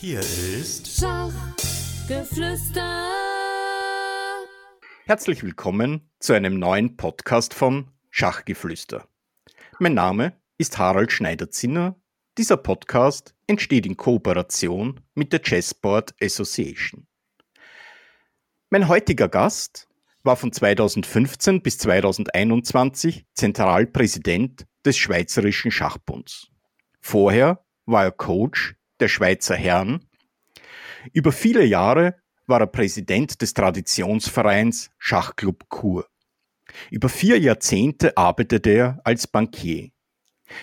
Hier ist Schachgeflüster. Herzlich willkommen zu einem neuen Podcast von Schachgeflüster. Mein Name ist Harald Schneider-Zinner. Dieser Podcast entsteht in Kooperation mit der Chessboard Association. Mein heutiger Gast war von 2015 bis 2021 Zentralpräsident des Schweizerischen Schachbunds. Vorher war er Coach der Schweizer Herren. Über viele Jahre war er Präsident des Traditionsvereins Schachclub Chur. Über vier Jahrzehnte arbeitete er als Bankier.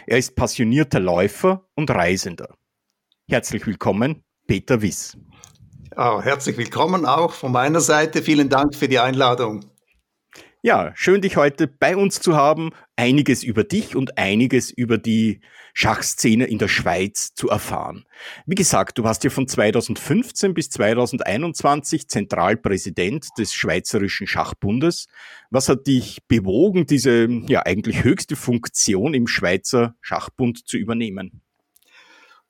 Er ist passionierter Läufer und Reisender. Herzlich willkommen, Peter Wiss. Ja, herzlich willkommen auch von meiner Seite. Vielen Dank für die Einladung. Ja, schön dich heute bei uns zu haben, einiges über dich und einiges über die Schachszene in der Schweiz zu erfahren. Wie gesagt, du warst ja von 2015 bis 2021 Zentralpräsident des Schweizerischen Schachbundes. Was hat dich bewogen, diese ja eigentlich höchste Funktion im Schweizer Schachbund zu übernehmen?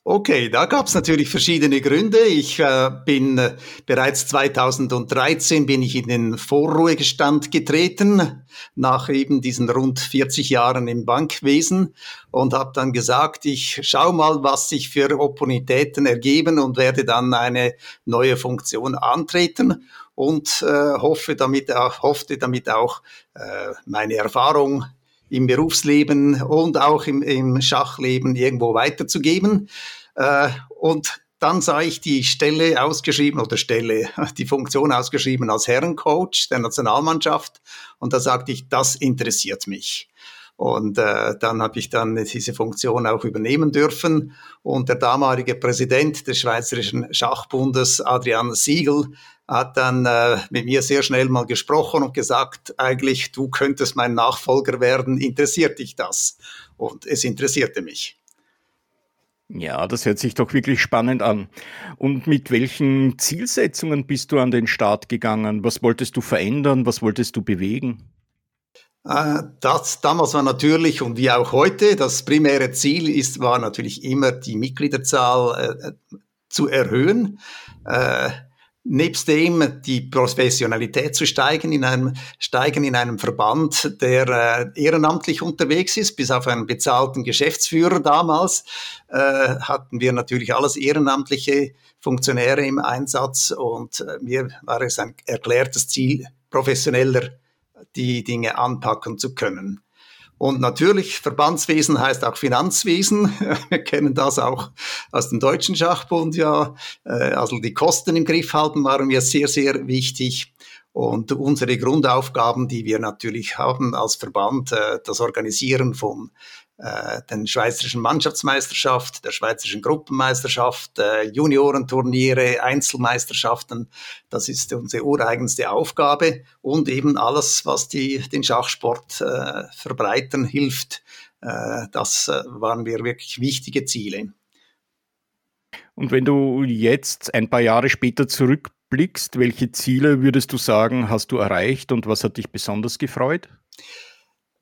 Okay, da gab es natürlich verschiedene Gründe. Ich äh, bin äh, bereits 2013 bin ich in den Vorruhegestand getreten, nach eben diesen rund 40 Jahren im Bankwesen und habe dann gesagt, ich schau mal, was sich für Opportunitäten ergeben und werde dann eine neue Funktion antreten und äh, hoffe damit auch, hoffte damit auch äh, meine Erfahrung im Berufsleben und auch im, im Schachleben irgendwo weiterzugeben. Äh, und dann sah ich die Stelle ausgeschrieben oder Stelle, die Funktion ausgeschrieben als Herrencoach der Nationalmannschaft. Und da sagte ich, das interessiert mich. Und äh, dann habe ich dann diese Funktion auch übernehmen dürfen. Und der damalige Präsident des Schweizerischen Schachbundes, Adrian Siegel, hat dann äh, mit mir sehr schnell mal gesprochen und gesagt, eigentlich, du könntest mein Nachfolger werden, interessiert dich das? Und es interessierte mich. Ja, das hört sich doch wirklich spannend an. Und mit welchen Zielsetzungen bist du an den Start gegangen? Was wolltest du verändern? Was wolltest du bewegen? Äh, das damals war natürlich und wie auch heute das primäre Ziel ist war natürlich immer die Mitgliederzahl äh, zu erhöhen. Äh, nebst dem die Professionalität zu steigen in einem, steigen in einem Verband, der äh, ehrenamtlich unterwegs ist, bis auf einen bezahlten Geschäftsführer damals, äh, hatten wir natürlich alles ehrenamtliche Funktionäre im Einsatz und äh, mir war es ein erklärtes Ziel, professioneller die Dinge anpacken zu können. Und natürlich, Verbandswesen heißt auch Finanzwesen. Wir kennen das auch aus dem Deutschen Schachbund, ja. Äh, also die Kosten im Griff halten waren mir sehr, sehr wichtig. Und unsere Grundaufgaben, die wir natürlich haben als Verband, äh, das Organisieren von äh, den Schweizerischen Mannschaftsmeisterschaft, der Schweizerischen Gruppenmeisterschaft, äh, Juniorenturniere, Einzelmeisterschaften. Das ist unsere ureigenste Aufgabe und eben alles, was die, den Schachsport äh, verbreitern hilft. Äh, das äh, waren mir wirklich wichtige Ziele. Und wenn du jetzt ein paar Jahre später zurückblickst, welche Ziele würdest du sagen, hast du erreicht und was hat dich besonders gefreut?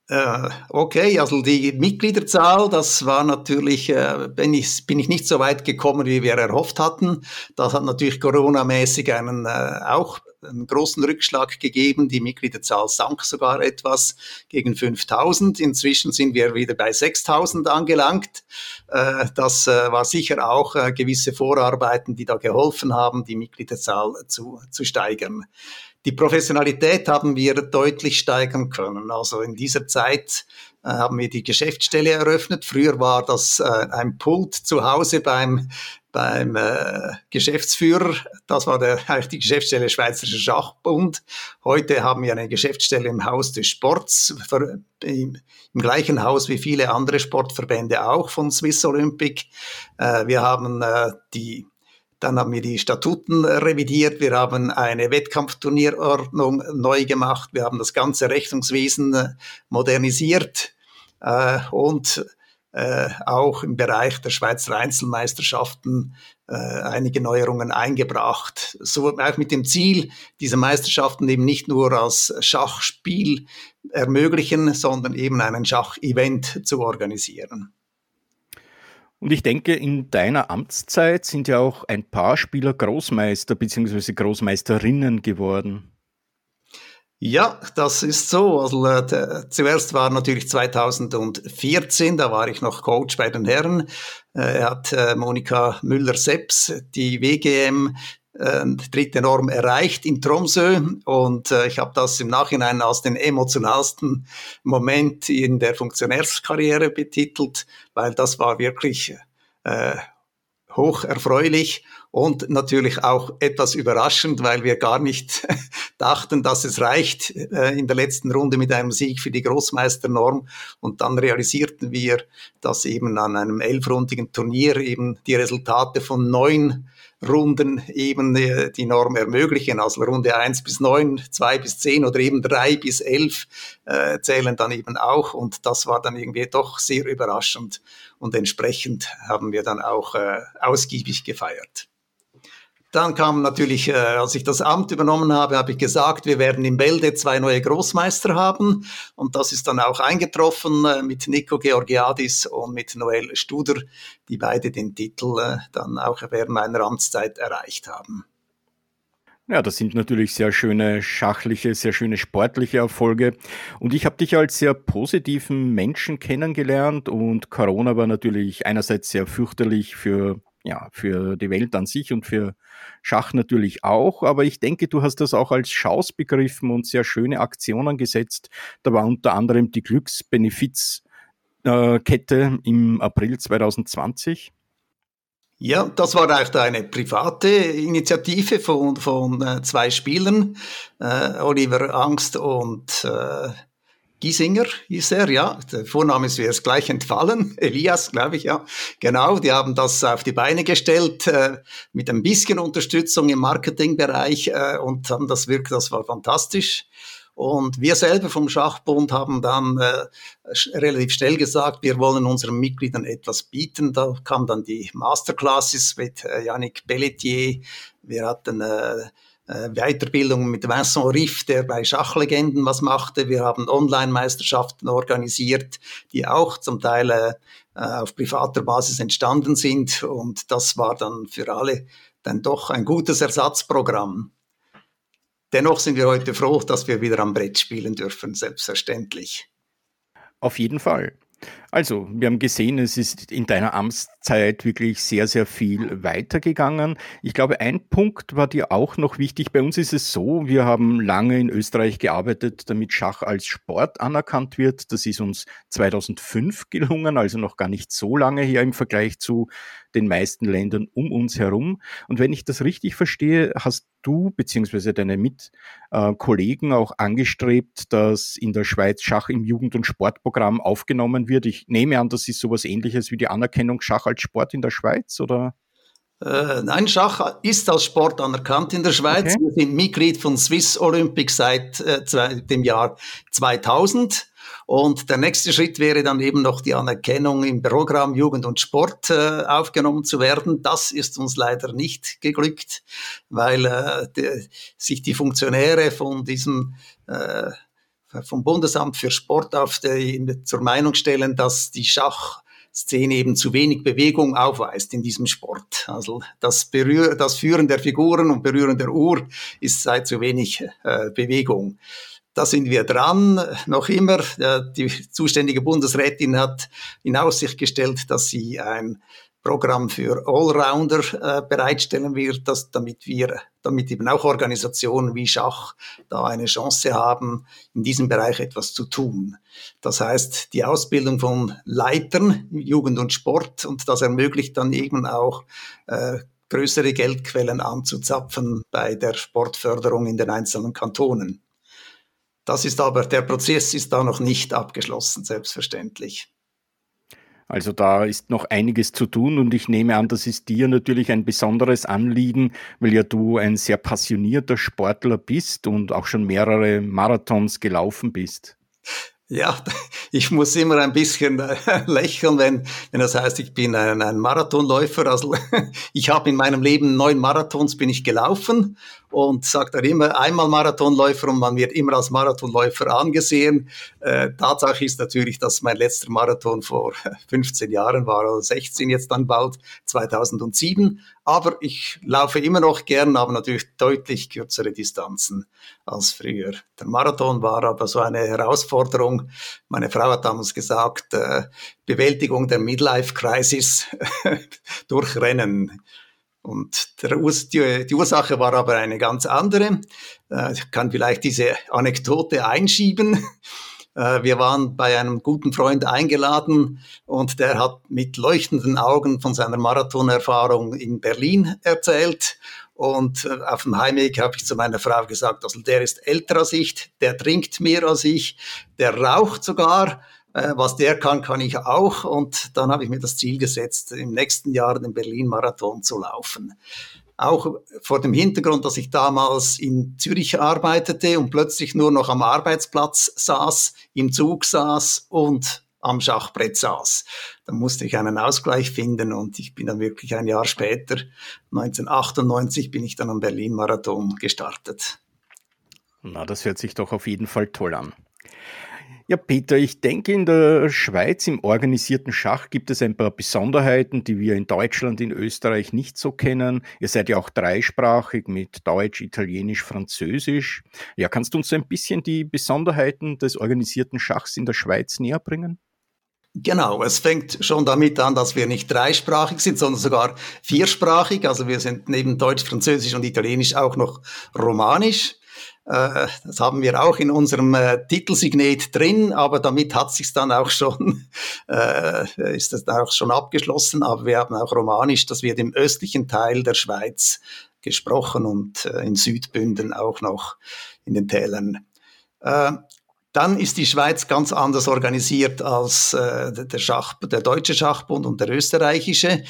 Äh, okay, also die Mitgliederzahl, das war natürlich, äh, bin, ich, bin ich nicht so weit gekommen, wie wir erhofft hatten. Das hat natürlich Corona-mäßig einen äh, auch einen großen Rückschlag gegeben. Die Mitgliederzahl sank sogar etwas gegen 5000. Inzwischen sind wir wieder bei 6000 angelangt. Äh, das äh, war sicher auch äh, gewisse Vorarbeiten, die da geholfen haben, die Mitgliederzahl zu, zu steigern. Die Professionalität haben wir deutlich steigern können. Also in dieser Zeit haben wir die Geschäftsstelle eröffnet. Früher war das ein Pult zu Hause beim, beim äh, Geschäftsführer. Das war der, eigentlich die Geschäftsstelle Schweizerischer Schachbund. Heute haben wir eine Geschäftsstelle im Haus des Sports, für, im, im, gleichen Haus wie viele andere Sportverbände auch von Swiss Olympic. Äh, wir haben äh, die dann haben wir die Statuten revidiert. Wir haben eine Wettkampfturnierordnung neu gemacht. Wir haben das ganze Rechnungswesen äh, modernisiert äh, und äh, auch im Bereich der Schweizer Einzelmeisterschaften äh, einige Neuerungen eingebracht. So auch mit dem Ziel, diese Meisterschaften eben nicht nur als Schachspiel ermöglichen, sondern eben einen Schachevent zu organisieren. Und ich denke, in deiner Amtszeit sind ja auch ein paar Spieler Großmeister bzw. Großmeisterinnen geworden. Ja, das ist so. Also äh, zuerst war natürlich 2014, da war ich noch Coach bei den Herren. Äh, hat äh, Monika Müller-Seps die WGM äh, dritte Norm erreicht in Tromsø und äh, ich habe das im Nachhinein als den emotionalsten Moment in der Funktionärskarriere betitelt, weil das war wirklich äh, hoch erfreulich und natürlich auch etwas überraschend, weil wir gar nicht dachten, dass es reicht äh, in der letzten Runde mit einem Sieg für die Großmeisternorm. Und dann realisierten wir, dass eben an einem elfrundigen Turnier eben die Resultate von neun Runden eben die Norm ermöglichen. Also Runde eins bis neun, zwei bis zehn oder eben drei bis elf äh, zählen dann eben auch. Und das war dann irgendwie doch sehr überraschend. Und entsprechend haben wir dann auch äh, ausgiebig gefeiert. Dann kam natürlich, äh, als ich das Amt übernommen habe, habe ich gesagt, wir werden in Bälde zwei neue Großmeister haben. Und das ist dann auch eingetroffen äh, mit Nico Georgiadis und mit Noel Studer, die beide den Titel äh, dann auch während meiner Amtszeit erreicht haben. Ja, das sind natürlich sehr schöne schachliche, sehr schöne sportliche Erfolge. Und ich habe dich als sehr positiven Menschen kennengelernt und Corona war natürlich einerseits sehr fürchterlich für ja, für die Welt an sich und für Schach natürlich auch. Aber ich denke, du hast das auch als Chance begriffen und sehr schöne Aktionen gesetzt. Da war unter anderem die Glücksbenefizkette im April 2020. Ja, das war auch eine private Initiative von, von äh, zwei Spielern, äh, Oliver Angst und äh, Giesinger hieß er, ja. Der Vorname ist mir jetzt gleich entfallen. Elias, glaube ich, ja. Genau, die haben das auf die Beine gestellt äh, mit ein bisschen Unterstützung im Marketingbereich äh, und haben das wirklich, das war fantastisch. Und wir selber vom Schachbund haben dann äh, relativ schnell gesagt, wir wollen unseren Mitgliedern etwas bieten. Da kam dann die Masterclasses mit äh, Yannick Pelletier. Wir hatten äh, Weiterbildung mit Vincent Riff, der bei Schachlegenden was machte. Wir haben Online-Meisterschaften organisiert, die auch zum Teil äh, auf privater Basis entstanden sind. Und das war dann für alle dann doch ein gutes Ersatzprogramm. Dennoch sind wir heute froh, dass wir wieder am Brett spielen dürfen, selbstverständlich. Auf jeden Fall. Also, wir haben gesehen, es ist in deiner Amtszeit wirklich sehr, sehr viel weitergegangen. Ich glaube, ein Punkt war dir auch noch wichtig. Bei uns ist es so, wir haben lange in Österreich gearbeitet, damit Schach als Sport anerkannt wird. Das ist uns 2005 gelungen, also noch gar nicht so lange her im Vergleich zu den meisten Ländern um uns herum. Und wenn ich das richtig verstehe, hast du bzw. deine Mitkollegen auch angestrebt, dass in der Schweiz Schach im Jugend- und Sportprogramm aufgenommen wird. Ich nehme an, das ist sowas ähnliches wie die Anerkennung Schach als Sport in der Schweiz, oder? Äh, nein, Schach ist als Sport anerkannt in der Schweiz. Okay. Wir sind Mitglied von Swiss Olympic seit äh, dem Jahr 2000. Und der nächste Schritt wäre dann eben noch die Anerkennung im Programm Jugend und Sport äh, aufgenommen zu werden. Das ist uns leider nicht geglückt, weil äh, die, sich die Funktionäre von diesem äh, vom Bundesamt für Sport auf die, zur Meinung stellen, dass die Schach Szene eben zu wenig Bewegung aufweist in diesem Sport. Also das, Berühr das Führen der Figuren und Berühren der Uhr ist seit zu wenig äh, Bewegung. Da sind wir dran, noch immer. Die zuständige Bundesrätin hat in Aussicht gestellt, dass sie ein Programm für Allrounder äh, bereitstellen wird, dass, damit wir, damit eben auch Organisationen wie Schach da eine Chance haben, in diesem Bereich etwas zu tun. Das heißt, die Ausbildung von Leitern, Jugend und Sport, und das ermöglicht dann eben auch äh, größere Geldquellen anzuzapfen bei der Sportförderung in den einzelnen Kantonen. Das ist aber, der Prozess ist da noch nicht abgeschlossen, selbstverständlich. Also da ist noch einiges zu tun und ich nehme an, das ist dir natürlich ein besonderes Anliegen, weil ja du ein sehr passionierter Sportler bist und auch schon mehrere Marathons gelaufen bist. Ja, ich muss immer ein bisschen äh, lächeln, wenn, wenn das heißt, ich bin ein, ein Marathonläufer. Also ich habe in meinem Leben neun Marathons bin ich gelaufen und sagt er immer einmal Marathonläufer und man wird immer als Marathonläufer angesehen. Äh, Tatsache ist natürlich, dass mein letzter Marathon vor 15 Jahren war, oder 16 jetzt dann bald, 2007. Aber ich laufe immer noch gern, aber natürlich deutlich kürzere Distanzen als früher. Der Marathon war aber so eine Herausforderung. Meine Frau hat damals gesagt, äh, Bewältigung der Midlife-Crisis durch Rennen. Und Urs die, die, Ursache war aber eine ganz andere. Äh, ich kann vielleicht diese Anekdote einschieben. Äh, wir waren bei einem guten Freund eingeladen und der hat mit leuchtenden Augen von seiner Marathonerfahrung in Berlin erzählt. Und äh, auf dem Heimweg habe ich zu meiner Frau gesagt, also der ist älter als ich, der trinkt mehr als ich, der raucht sogar. Äh, was der kann, kann ich auch. Und dann habe ich mir das Ziel gesetzt, im nächsten Jahr den Berlin-Marathon zu laufen auch vor dem Hintergrund, dass ich damals in Zürich arbeitete und plötzlich nur noch am Arbeitsplatz saß, im Zug saß und am Schachbrett saß. Da musste ich einen Ausgleich finden und ich bin dann wirklich ein Jahr später, 1998, bin ich dann am Berlin-Marathon gestartet. Na, das hört sich doch auf jeden Fall toll an. Ja, Peter, ich denke, in der Schweiz im organisierten Schach gibt es ein paar Besonderheiten, die wir in Deutschland, in Österreich nicht so kennen. Ihr seid ja auch dreisprachig mit Deutsch, Italienisch, Französisch. Ja, kannst du uns ein bisschen die Besonderheiten des organisierten Schachs in der Schweiz näher bringen? Genau, es fängt schon damit an, dass wir nicht dreisprachig sind, sondern sogar viersprachig. Also wir sind neben Deutsch, Französisch und Italienisch auch noch Romanisch. Äh, das haben wir auch in unserem äh, Titelsignet drin, aber damit hat sich dann auch schon, äh, ist das auch schon abgeschlossen. Aber wir haben auch Romanisch, das wird im östlichen Teil der Schweiz gesprochen und äh, in Südbünden auch noch in den Tälern. Äh, dann ist die Schweiz ganz anders organisiert als äh, der, Schach, der deutsche Schachbund und der österreichische.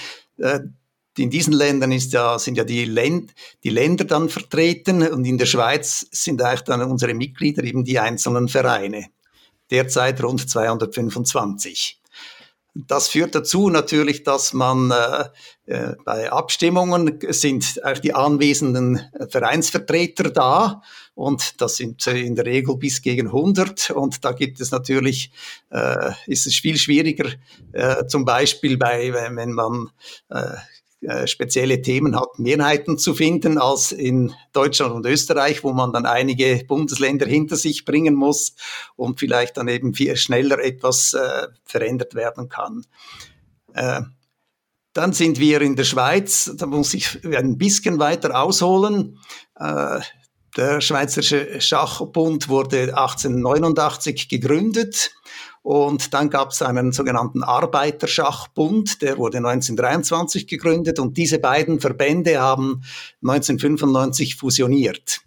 Äh, in diesen Ländern ist ja, sind ja die, Länd, die Länder dann vertreten und in der Schweiz sind eigentlich dann unsere Mitglieder eben die einzelnen Vereine. Derzeit rund 225. Das führt dazu natürlich, dass man äh, äh, bei Abstimmungen sind auch die anwesenden Vereinsvertreter da und das sind in der Regel bis gegen 100 und da gibt es natürlich, äh, ist es viel schwieriger, äh, zum Beispiel bei, wenn man äh, äh, spezielle Themen hat, Mehrheiten zu finden als in Deutschland und Österreich, wo man dann einige Bundesländer hinter sich bringen muss und vielleicht dann eben viel schneller etwas äh, verändert werden kann. Äh, dann sind wir in der Schweiz, da muss ich ein bisschen weiter ausholen. Äh, der Schweizerische Schachbund wurde 1889 gegründet und dann gab es einen sogenannten Arbeiterschachbund, der wurde 1923 gegründet und diese beiden Verbände haben 1995 fusioniert.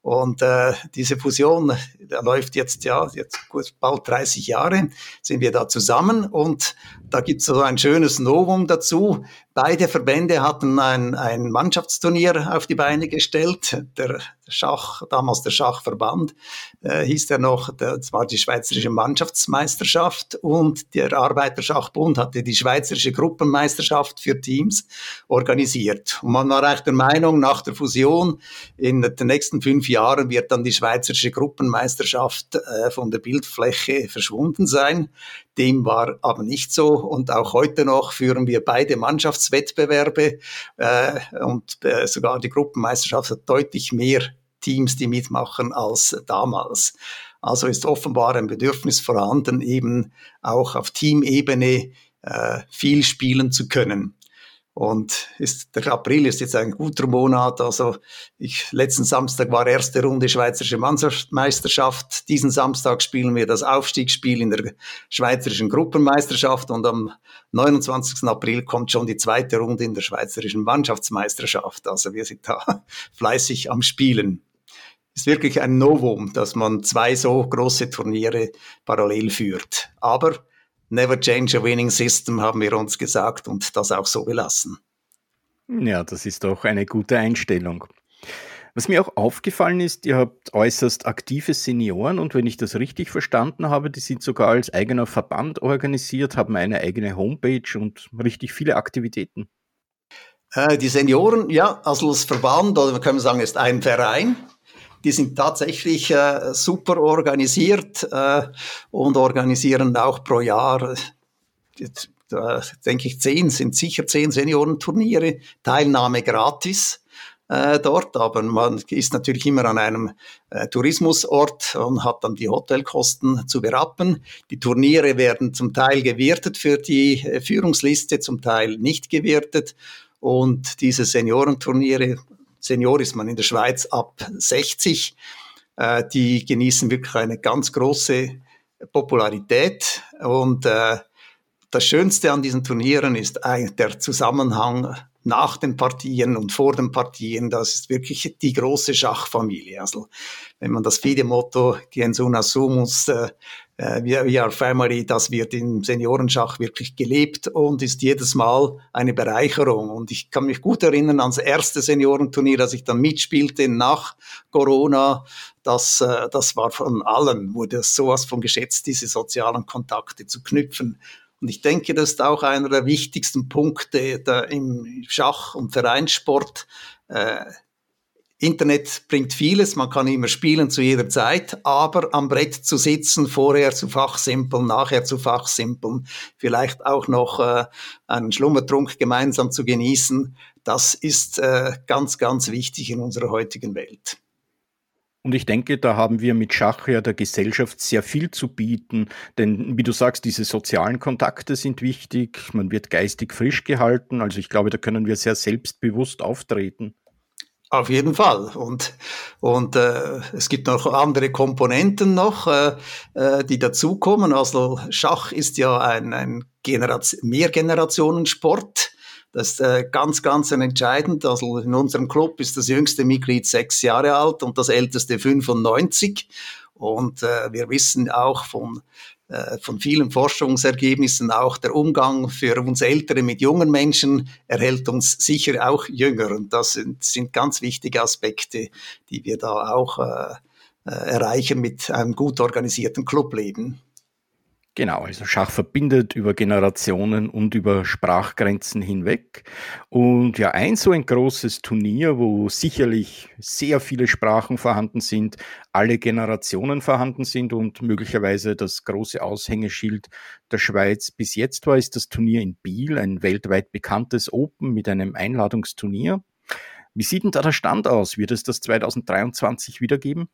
Und äh, diese Fusion da läuft jetzt ja jetzt bald 30 Jahre sind wir da zusammen und da gibt es so ein schönes Novum dazu. Beide Verbände hatten ein, ein Mannschaftsturnier auf die Beine gestellt. Der Schach, damals der Schachverband, äh, hieß der noch, das war die Schweizerische Mannschaftsmeisterschaft und der Arbeiterschachbund hatte die Schweizerische Gruppenmeisterschaft für Teams organisiert. Und man war eigentlich der Meinung, nach der Fusion in den nächsten fünf Jahren wird dann die Schweizerische Gruppenmeisterschaft äh, von der Bildfläche verschwunden sein. Dem war aber nicht so und auch heute noch führen wir beide Mannschaftswettbewerbe äh, und äh, sogar die Gruppenmeisterschaft hat deutlich mehr Teams, die mitmachen als damals. Also ist offenbar ein Bedürfnis vorhanden, eben auch auf Teamebene äh, viel spielen zu können. Und ist, der April ist jetzt ein guter Monat. Also ich, letzten Samstag war erste Runde Schweizerische Meisterschaft. Diesen Samstag spielen wir das Aufstiegsspiel in der Schweizerischen Gruppenmeisterschaft und am 29. April kommt schon die zweite Runde in der Schweizerischen Mannschaftsmeisterschaft. Also wir sind da fleißig am Spielen. Ist wirklich ein Novum, dass man zwei so große Turniere parallel führt. Aber Never change a winning system, haben wir uns gesagt und das auch so belassen. Ja, das ist doch eine gute Einstellung. Was mir auch aufgefallen ist, ihr habt äußerst aktive Senioren und wenn ich das richtig verstanden habe, die sind sogar als eigener Verband organisiert, haben eine eigene Homepage und richtig viele Aktivitäten. Äh, die Senioren, ja, also das Verband, oder wir können sagen, ist ein Verein. Die sind tatsächlich äh, super organisiert äh, und organisieren auch pro Jahr, äh, denke ich, zehn, sind sicher zehn Seniorenturniere, Teilnahme gratis äh, dort, aber man ist natürlich immer an einem äh, Tourismusort und hat dann die Hotelkosten zu berappen. Die Turniere werden zum Teil gewertet für die äh, Führungsliste, zum Teil nicht gewertet. Und diese Seniorenturniere, Senior ist man in der Schweiz ab 60, äh, die genießen wirklich eine ganz große Popularität und äh, das Schönste an diesen Turnieren ist der Zusammenhang nach den Partien und vor den Partien. Das ist wirklich die große Schachfamilie. Also wenn man das FIDE-Motto Gens una sumus, äh, äh We are Family, das wird im Seniorenschach wirklich gelebt und ist jedes Mal eine Bereicherung. Und ich kann mich gut erinnern ans erste Seniorenturnier, das ich dann mitspielte nach Corona. Das, äh, das war von allen, wurde sowas von geschätzt, diese sozialen Kontakte zu knüpfen. Und ich denke, das ist auch einer der wichtigsten Punkte im Schach- und Vereinssport. Internet bringt vieles, man kann immer spielen zu jeder Zeit, aber am Brett zu sitzen, vorher zu fachsimpeln, nachher zu fachsimpeln, vielleicht auch noch äh, einen Schlummertrunk gemeinsam zu genießen, das ist äh, ganz, ganz wichtig in unserer heutigen Welt. Und ich denke, da haben wir mit Schach ja der Gesellschaft sehr viel zu bieten, denn wie du sagst, diese sozialen Kontakte sind wichtig, man wird geistig frisch gehalten, also ich glaube, da können wir sehr selbstbewusst auftreten. Auf jeden Fall. Und, und äh, es gibt noch andere Komponenten noch, äh, äh die dazukommen. Also Schach ist ja ein, ein Generation, Mehrgenerationensport. Das ist äh, ganz, ganz entscheidend. Also in unserem Club ist das jüngste Mitglied sechs Jahre alt und das älteste 95. Und äh, wir wissen auch von, von vielen Forschungsergebnissen, auch der Umgang für uns Ältere mit jungen Menschen erhält uns sicher auch jünger. Und das sind, sind ganz wichtige Aspekte, die wir da auch äh, äh erreichen mit einem gut organisierten Clubleben. Genau, also Schach verbindet über Generationen und über Sprachgrenzen hinweg. Und ja, ein so ein großes Turnier, wo sicherlich sehr viele Sprachen vorhanden sind, alle Generationen vorhanden sind und möglicherweise das große Aushängeschild der Schweiz bis jetzt war, ist das Turnier in Biel, ein weltweit bekanntes Open mit einem Einladungsturnier. Wie sieht denn da der Stand aus? Wird es das 2023 wiedergeben?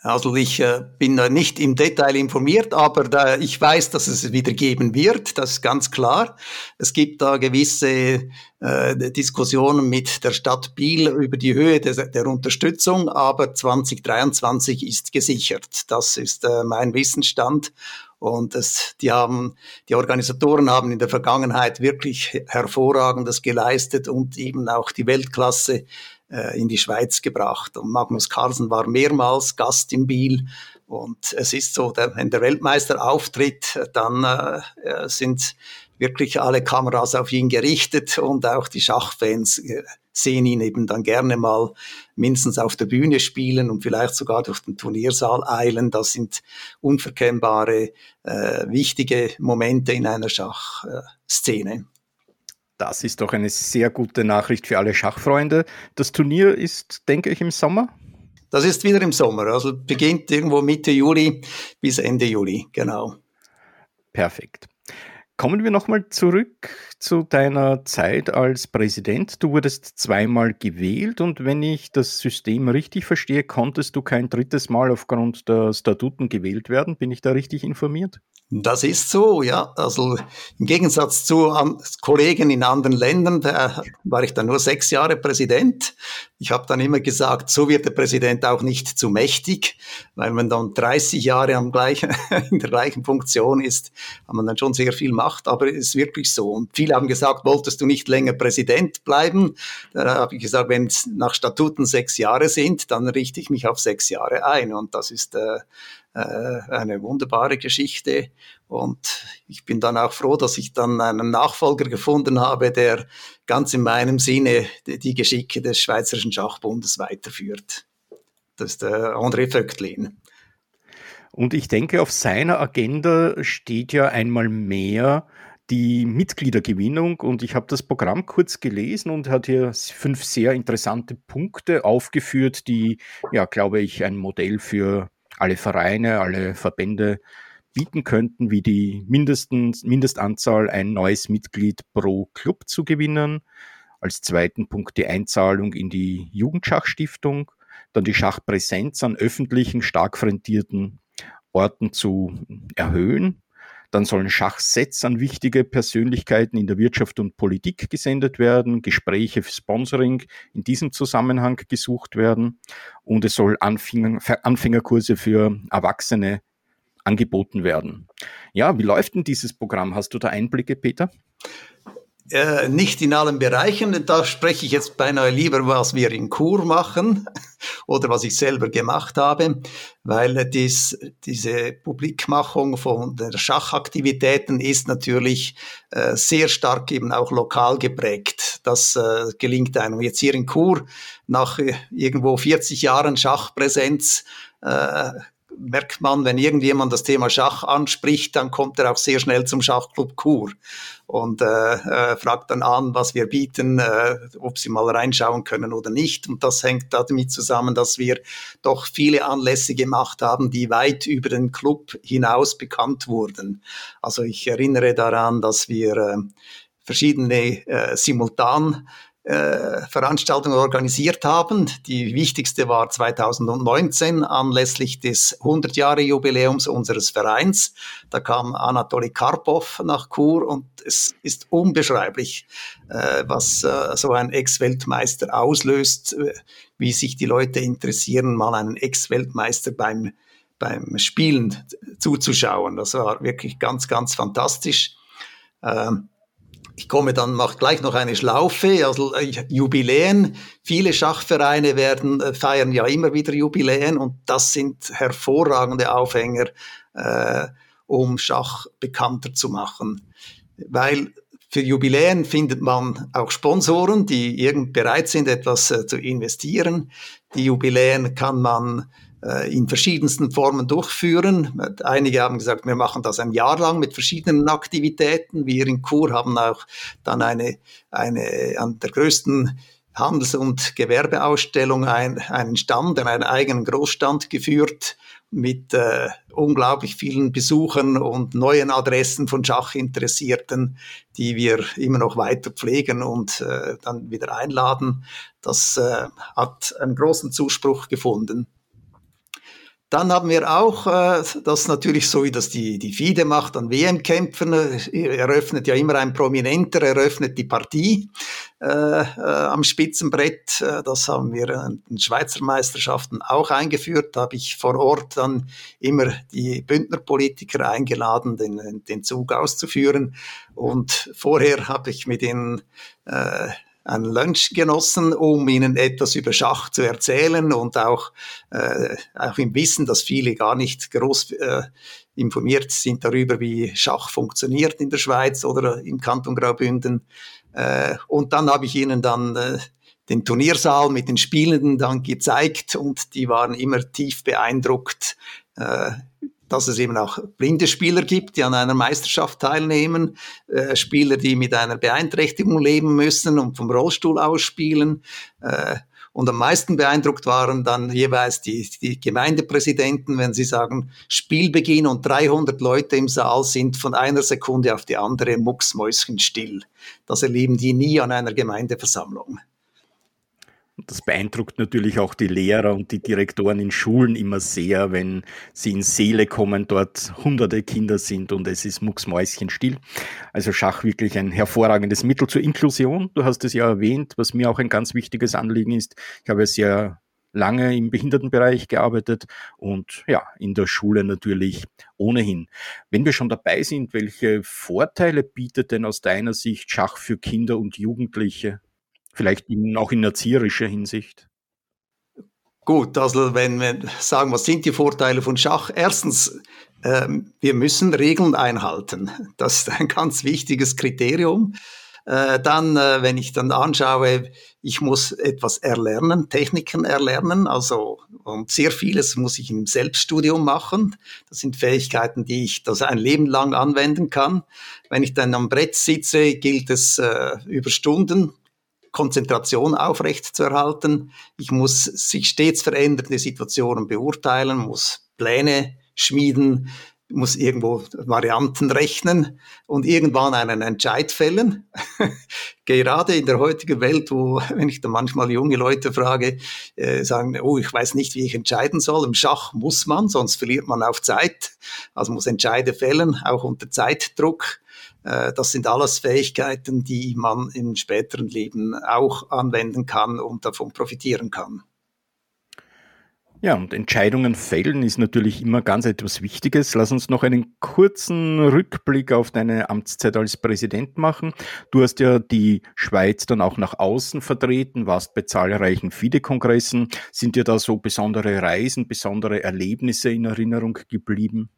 Also ich äh, bin nicht im Detail informiert, aber da, ich weiß, dass es wieder geben wird, das ist ganz klar. Es gibt da gewisse äh, Diskussionen mit der Stadt Biel über die Höhe der, der Unterstützung, aber 2023 ist gesichert. Das ist äh, mein Wissensstand. Und es, die haben, die Organisatoren haben in der Vergangenheit wirklich hervorragendes geleistet und eben auch die Weltklasse äh, in die Schweiz gebracht. Und Magnus Carlsen war mehrmals Gast in Biel. Und es ist so, der, wenn der Weltmeister auftritt, dann äh, sind wirklich alle Kameras auf ihn gerichtet und auch die Schachfans äh, sehen ihn eben dann gerne mal mindestens auf der Bühne spielen und vielleicht sogar durch den Turniersaal eilen. Das sind unverkennbare, äh, wichtige Momente in einer Schachszene. Das ist doch eine sehr gute Nachricht für alle Schachfreunde. Das Turnier ist, denke ich, im Sommer? Das ist wieder im Sommer, also beginnt irgendwo Mitte Juli bis Ende Juli, genau. Perfekt. Kommen wir nochmal zurück zu deiner Zeit als Präsident. Du wurdest zweimal gewählt und wenn ich das System richtig verstehe, konntest du kein drittes Mal aufgrund der Statuten gewählt werden. Bin ich da richtig informiert? Das ist so, ja. Also im Gegensatz zu Kollegen in anderen Ländern, da war ich dann nur sechs Jahre Präsident. Ich habe dann immer gesagt, so wird der Präsident auch nicht zu mächtig, weil man dann 30 Jahre am gleichen, in der gleichen Funktion ist, hat man dann schon sehr viel Macht, aber es ist wirklich so. Und viele haben gesagt, wolltest du nicht länger Präsident bleiben? Da habe ich gesagt, wenn es nach Statuten sechs Jahre sind, dann richte ich mich auf sechs Jahre ein. Und das ist äh, äh, eine wunderbare Geschichte. Und ich bin dann auch froh, dass ich dann einen Nachfolger gefunden habe, der ganz in meinem Sinne die Geschicke des Schweizerischen Schachbundes weiterführt. Das ist der André Vöcklin. Und ich denke, auf seiner Agenda steht ja einmal mehr die Mitgliedergewinnung und ich habe das Programm kurz gelesen und hat hier fünf sehr interessante Punkte aufgeführt, die, ja, glaube ich, ein Modell für alle Vereine, alle Verbände bieten könnten, wie die mindestens, Mindestanzahl ein neues Mitglied pro Club zu gewinnen. Als zweiten Punkt die Einzahlung in die Jugendschachstiftung, dann die Schachpräsenz an öffentlichen, stark frequentierten Orten zu erhöhen. Dann sollen Schachsets an wichtige Persönlichkeiten in der Wirtschaft und Politik gesendet werden, Gespräche für Sponsoring in diesem Zusammenhang gesucht werden und es soll Anfänger, Anfängerkurse für Erwachsene angeboten werden. Ja, wie läuft denn dieses Programm? Hast du da Einblicke, Peter? Äh, nicht in allen Bereichen. Da spreche ich jetzt beinahe lieber, was wir in Kur machen oder was ich selber gemacht habe, weil dies, diese Publikmachung von der Schachaktivitäten ist natürlich äh, sehr stark eben auch lokal geprägt. Das äh, gelingt einem jetzt hier in Kur nach äh, irgendwo 40 Jahren Schachpräsenz äh, merkt man, wenn irgendjemand das Thema Schach anspricht, dann kommt er auch sehr schnell zum Schachclub Kur und äh, äh, fragt dann an, was wir bieten, äh, ob sie mal reinschauen können oder nicht. Und das hängt damit zusammen, dass wir doch viele Anlässe gemacht haben, die weit über den Club hinaus bekannt wurden. Also ich erinnere daran, dass wir äh, verschiedene äh, simultan äh, Veranstaltungen organisiert haben. Die wichtigste war 2019 anlässlich des 100-Jahre-Jubiläums unseres Vereins. Da kam Anatoly Karpov nach Chur und es ist unbeschreiblich, äh, was äh, so ein Ex-Weltmeister auslöst, äh, wie sich die Leute interessieren, mal einen Ex-Weltmeister beim beim Spielen zuzuschauen. Das war wirklich ganz, ganz fantastisch. Ähm, ich komme dann, mache gleich noch eine Schlaufe, also äh, Jubiläen. Viele Schachvereine werden, äh, feiern ja immer wieder Jubiläen und das sind hervorragende Aufhänger, äh, um Schach bekannter zu machen. Weil für Jubiläen findet man auch Sponsoren, die irgend bereit sind, etwas äh, zu investieren. Die Jubiläen kann man in verschiedensten Formen durchführen. Einige haben gesagt, wir machen das ein Jahr lang mit verschiedenen Aktivitäten. Wir in Chur haben auch dann eine, eine an der größten Handels- und Gewerbeausstellung ein, einen Stand, einen eigenen Großstand geführt mit äh, unglaublich vielen Besuchern und neuen Adressen von Schachinteressierten, die wir immer noch weiter pflegen und äh, dann wieder einladen. Das äh, hat einen großen Zuspruch gefunden. Dann haben wir auch äh, das natürlich so, wie das die, die FIDE macht an WM-Kämpfen, eröffnet ja immer ein Prominenter, eröffnet die Partie äh, äh, am Spitzenbrett. Äh, das haben wir in den Schweizer Meisterschaften auch eingeführt. Da habe ich vor Ort dann immer die Bündnerpolitiker eingeladen, den, den Zug auszuführen. Und vorher habe ich mit äh, ein Lunch genossen, um ihnen etwas über Schach zu erzählen und auch, äh, auch im Wissen, dass viele gar nicht groß äh, informiert sind darüber, wie Schach funktioniert in der Schweiz oder im Kanton Graubünden. Äh, und dann habe ich ihnen dann äh, den Turniersaal mit den Spielenden dann gezeigt und die waren immer tief beeindruckt, äh, dass es eben auch blinde Spieler gibt, die an einer Meisterschaft teilnehmen, äh, Spieler, die mit einer Beeinträchtigung leben müssen und vom Rollstuhl ausspielen. Äh, und am meisten beeindruckt waren dann jeweils die, die Gemeindepräsidenten, wenn sie sagen, Spielbeginn und 300 Leute im Saal sind von einer Sekunde auf die andere mucksmäuschenstill. Das erleben die nie an einer Gemeindeversammlung. Das beeindruckt natürlich auch die Lehrer und die Direktoren in Schulen immer sehr, wenn sie in Seele kommen, dort hunderte Kinder sind und es ist mucksmäuschenstill. Also Schach wirklich ein hervorragendes Mittel zur Inklusion. Du hast es ja erwähnt, was mir auch ein ganz wichtiges Anliegen ist. Ich habe sehr lange im Behindertenbereich gearbeitet und ja, in der Schule natürlich ohnehin. Wenn wir schon dabei sind, welche Vorteile bietet denn aus deiner Sicht Schach für Kinder und Jugendliche? Vielleicht in, auch in erzieherischer Hinsicht. Gut, also wenn wir sagen, was sind die Vorteile von Schach? Erstens, ähm, wir müssen Regeln einhalten. Das ist ein ganz wichtiges Kriterium. Äh, dann, äh, wenn ich dann anschaue, ich muss etwas erlernen, Techniken erlernen, also und sehr vieles muss ich im Selbststudium machen. Das sind Fähigkeiten, die ich das ein Leben lang anwenden kann. Wenn ich dann am Brett sitze, gilt es äh, über Stunden Konzentration aufrecht zu erhalten. Ich muss sich stets verändernde Situationen beurteilen, muss Pläne schmieden, muss irgendwo Varianten rechnen und irgendwann einen Entscheid fällen. Gerade in der heutigen Welt, wo, wenn ich da manchmal junge Leute frage, äh, sagen, oh, ich weiß nicht, wie ich entscheiden soll. Im Schach muss man, sonst verliert man auf Zeit. Also muss Entscheide fällen, auch unter Zeitdruck. Äh, das sind alles Fähigkeiten, die man im späteren Leben auch anwenden kann und davon profitieren kann. Ja, und Entscheidungen fällen ist natürlich immer ganz etwas Wichtiges. Lass uns noch einen kurzen Rückblick auf deine Amtszeit als Präsident machen. Du hast ja die Schweiz dann auch nach außen vertreten, warst bei zahlreichen FIDE-Kongressen. Sind dir da so besondere Reisen, besondere Erlebnisse in Erinnerung geblieben?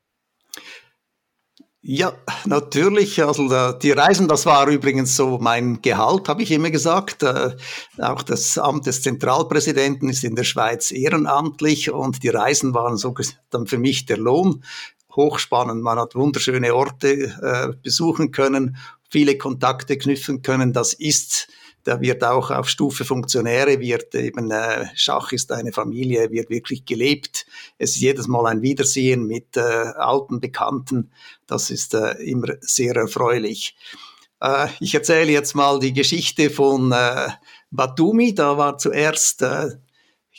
Ja, natürlich. Also die Reisen, das war übrigens so mein Gehalt, habe ich immer gesagt. Äh, auch das Amt des Zentralpräsidenten ist in der Schweiz ehrenamtlich und die Reisen waren so dann für mich der Lohn. Hochspannend, man hat wunderschöne Orte äh, besuchen können, viele Kontakte knüpfen können. Das ist da wird auch auf Stufe Funktionäre, wird eben äh, Schach ist eine Familie, wird wirklich gelebt. Es ist jedes Mal ein Wiedersehen mit alten Bekannten. Das ist äh, immer sehr erfreulich. Äh, ich erzähle jetzt mal die Geschichte von äh, Batumi. Da war zuerst äh,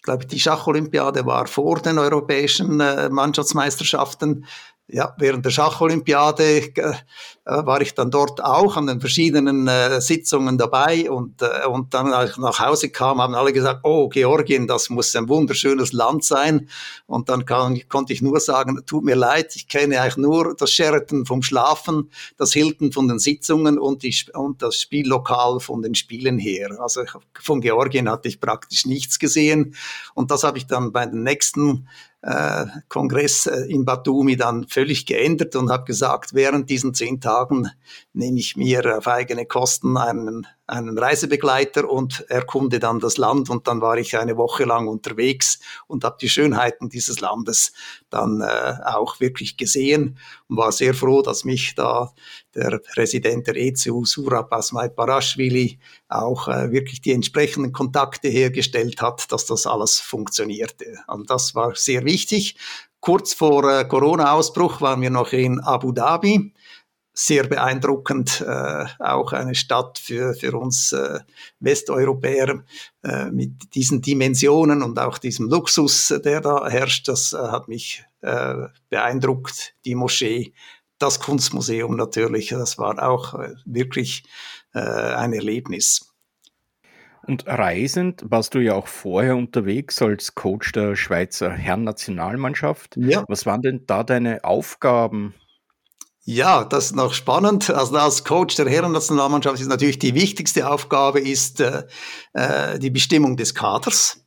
ich glaube, die Schacholympiade war vor den europäischen äh, Mannschaftsmeisterschaften ja, während der Schacholympiade äh, war ich dann dort auch an den verschiedenen äh, Sitzungen dabei und, äh, und dann, als ich nach Hause kam, haben alle gesagt, oh, Georgien, das muss ein wunderschönes Land sein. Und dann kann, konnte ich nur sagen, tut mir leid, ich kenne eigentlich nur das Sheraton vom Schlafen, das Hilton von den Sitzungen und, die, und das Spiellokal von den Spielen her. Also von Georgien hatte ich praktisch nichts gesehen. Und das habe ich dann bei den nächsten äh, Kongress äh, in Batumi dann völlig geändert und habe gesagt, während diesen zehn Tagen nehme ich mir auf eigene Kosten einen einen Reisebegleiter und erkunde dann das Land und dann war ich eine Woche lang unterwegs und habe die Schönheiten dieses Landes dann äh, auch wirklich gesehen und war sehr froh, dass mich da der Präsident der ECU, Surab Asmai Parashvili, auch äh, wirklich die entsprechenden Kontakte hergestellt hat, dass das alles funktionierte. Also das war sehr wichtig. Kurz vor äh, Corona-Ausbruch waren wir noch in Abu Dhabi sehr beeindruckend, äh, auch eine Stadt für, für uns äh, Westeuropäer äh, mit diesen Dimensionen und auch diesem Luxus, der da herrscht. Das äh, hat mich äh, beeindruckt. Die Moschee, das Kunstmuseum natürlich, das war auch äh, wirklich äh, ein Erlebnis. Und reisend warst du ja auch vorher unterwegs als Coach der Schweizer Herrennationalmannschaft. Ja. Was waren denn da deine Aufgaben? Ja, das ist noch spannend. Also als Coach der Herrennationalmannschaft ist natürlich die wichtigste Aufgabe ist äh, äh, die Bestimmung des Kaders.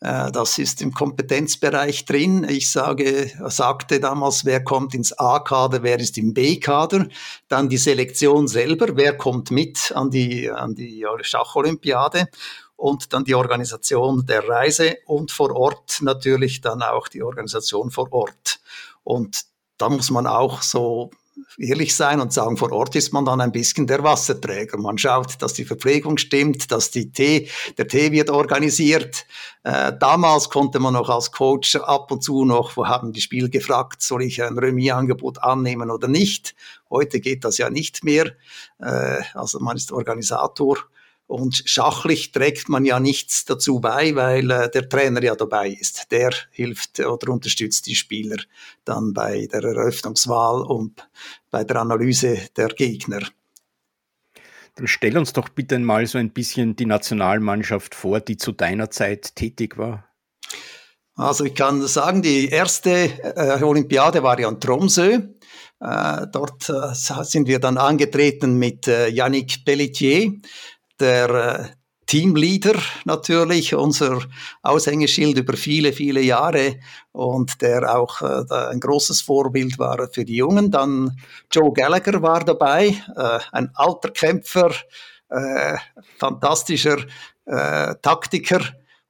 Äh, das ist im Kompetenzbereich drin. Ich sage, sagte damals, wer kommt ins A-Kader, wer ist im B-Kader. Dann die Selektion selber, wer kommt mit an die, an die Schacholympiade und dann die Organisation der Reise und vor Ort natürlich dann auch die Organisation vor Ort. Und da muss man auch so ehrlich sein und sagen, vor Ort ist man dann ein bisschen der Wasserträger. Man schaut, dass die Verpflegung stimmt, dass die Tee, der Tee wird organisiert. Äh, damals konnte man noch als Coach ab und zu noch, wo haben die Spiel gefragt, soll ich ein Remis-Angebot annehmen oder nicht. Heute geht das ja nicht mehr. Äh, also man ist Organisator und schachlich trägt man ja nichts dazu bei, weil äh, der Trainer ja dabei ist. Der hilft oder unterstützt die Spieler dann bei der Eröffnungswahl und bei der Analyse der Gegner. Dann stell uns doch bitte mal so ein bisschen die Nationalmannschaft vor, die zu deiner Zeit tätig war. Also ich kann sagen, die erste äh, Olympiade war ja in Tromsø. Äh, dort äh, sind wir dann angetreten mit äh, Yannick Pelletier der, äh, Teamleader natürlich, unser Aushängeschild über viele, viele Jahre und der auch äh, ein großes Vorbild war für die Jungen. Dann Joe Gallagher war dabei, äh, ein alter Kämpfer, äh, fantastischer äh, Taktiker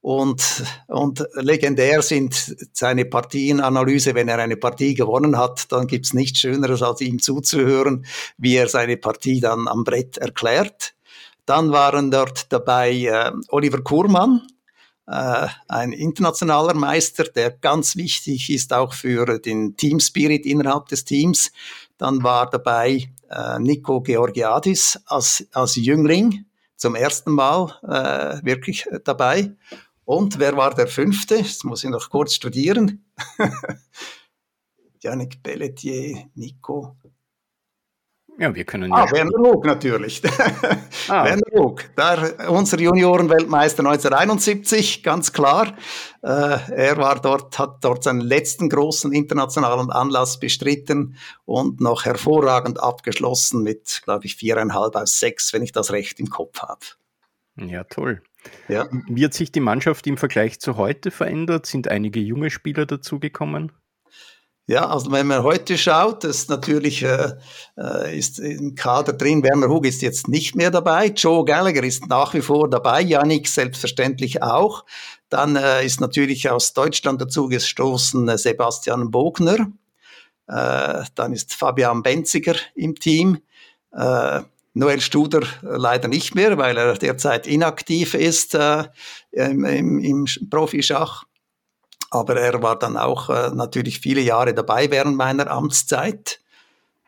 und, und legendär sind seine Partienanalyse. Wenn er eine Partie gewonnen hat, dann gibt's nichts Schöneres, als ihm zuzuhören, wie er seine Partie dann am Brett erklärt. Dann waren dort dabei äh, Oliver Kurmann, äh, ein internationaler Meister, der ganz wichtig ist auch für den Team Spirit innerhalb des Teams. Dann war dabei äh, Nico Georgiadis als, als Jüngling zum ersten Mal äh, wirklich dabei. Und wer war der fünfte? Das muss ich noch kurz studieren. Yannick Pelletier, Nico. Ja, wir können ah, ja. Ah, Werner Lug natürlich. ah. Werner Lug, der, unser Juniorenweltmeister 1971, ganz klar. Äh, er war dort, hat dort seinen letzten großen internationalen Anlass bestritten und noch hervorragend abgeschlossen mit, glaube ich, viereinhalb aus sechs, wenn ich das recht im Kopf habe. Ja, toll. Ja. Wie hat sich die Mannschaft im Vergleich zu heute verändert? Sind einige junge Spieler dazugekommen? Ja, also wenn man heute schaut, ist natürlich äh, äh, ist im Kader drin, Werner Hug ist jetzt nicht mehr dabei, Joe Gallagher ist nach wie vor dabei, Yannick selbstverständlich auch. Dann äh, ist natürlich aus Deutschland dazu gestoßen äh, Sebastian Bogner. Äh, dann ist Fabian Benziger im Team. Äh, Noel Studer leider nicht mehr, weil er derzeit inaktiv ist im, im, im Profischach aber er war dann auch äh, natürlich viele Jahre dabei während meiner Amtszeit.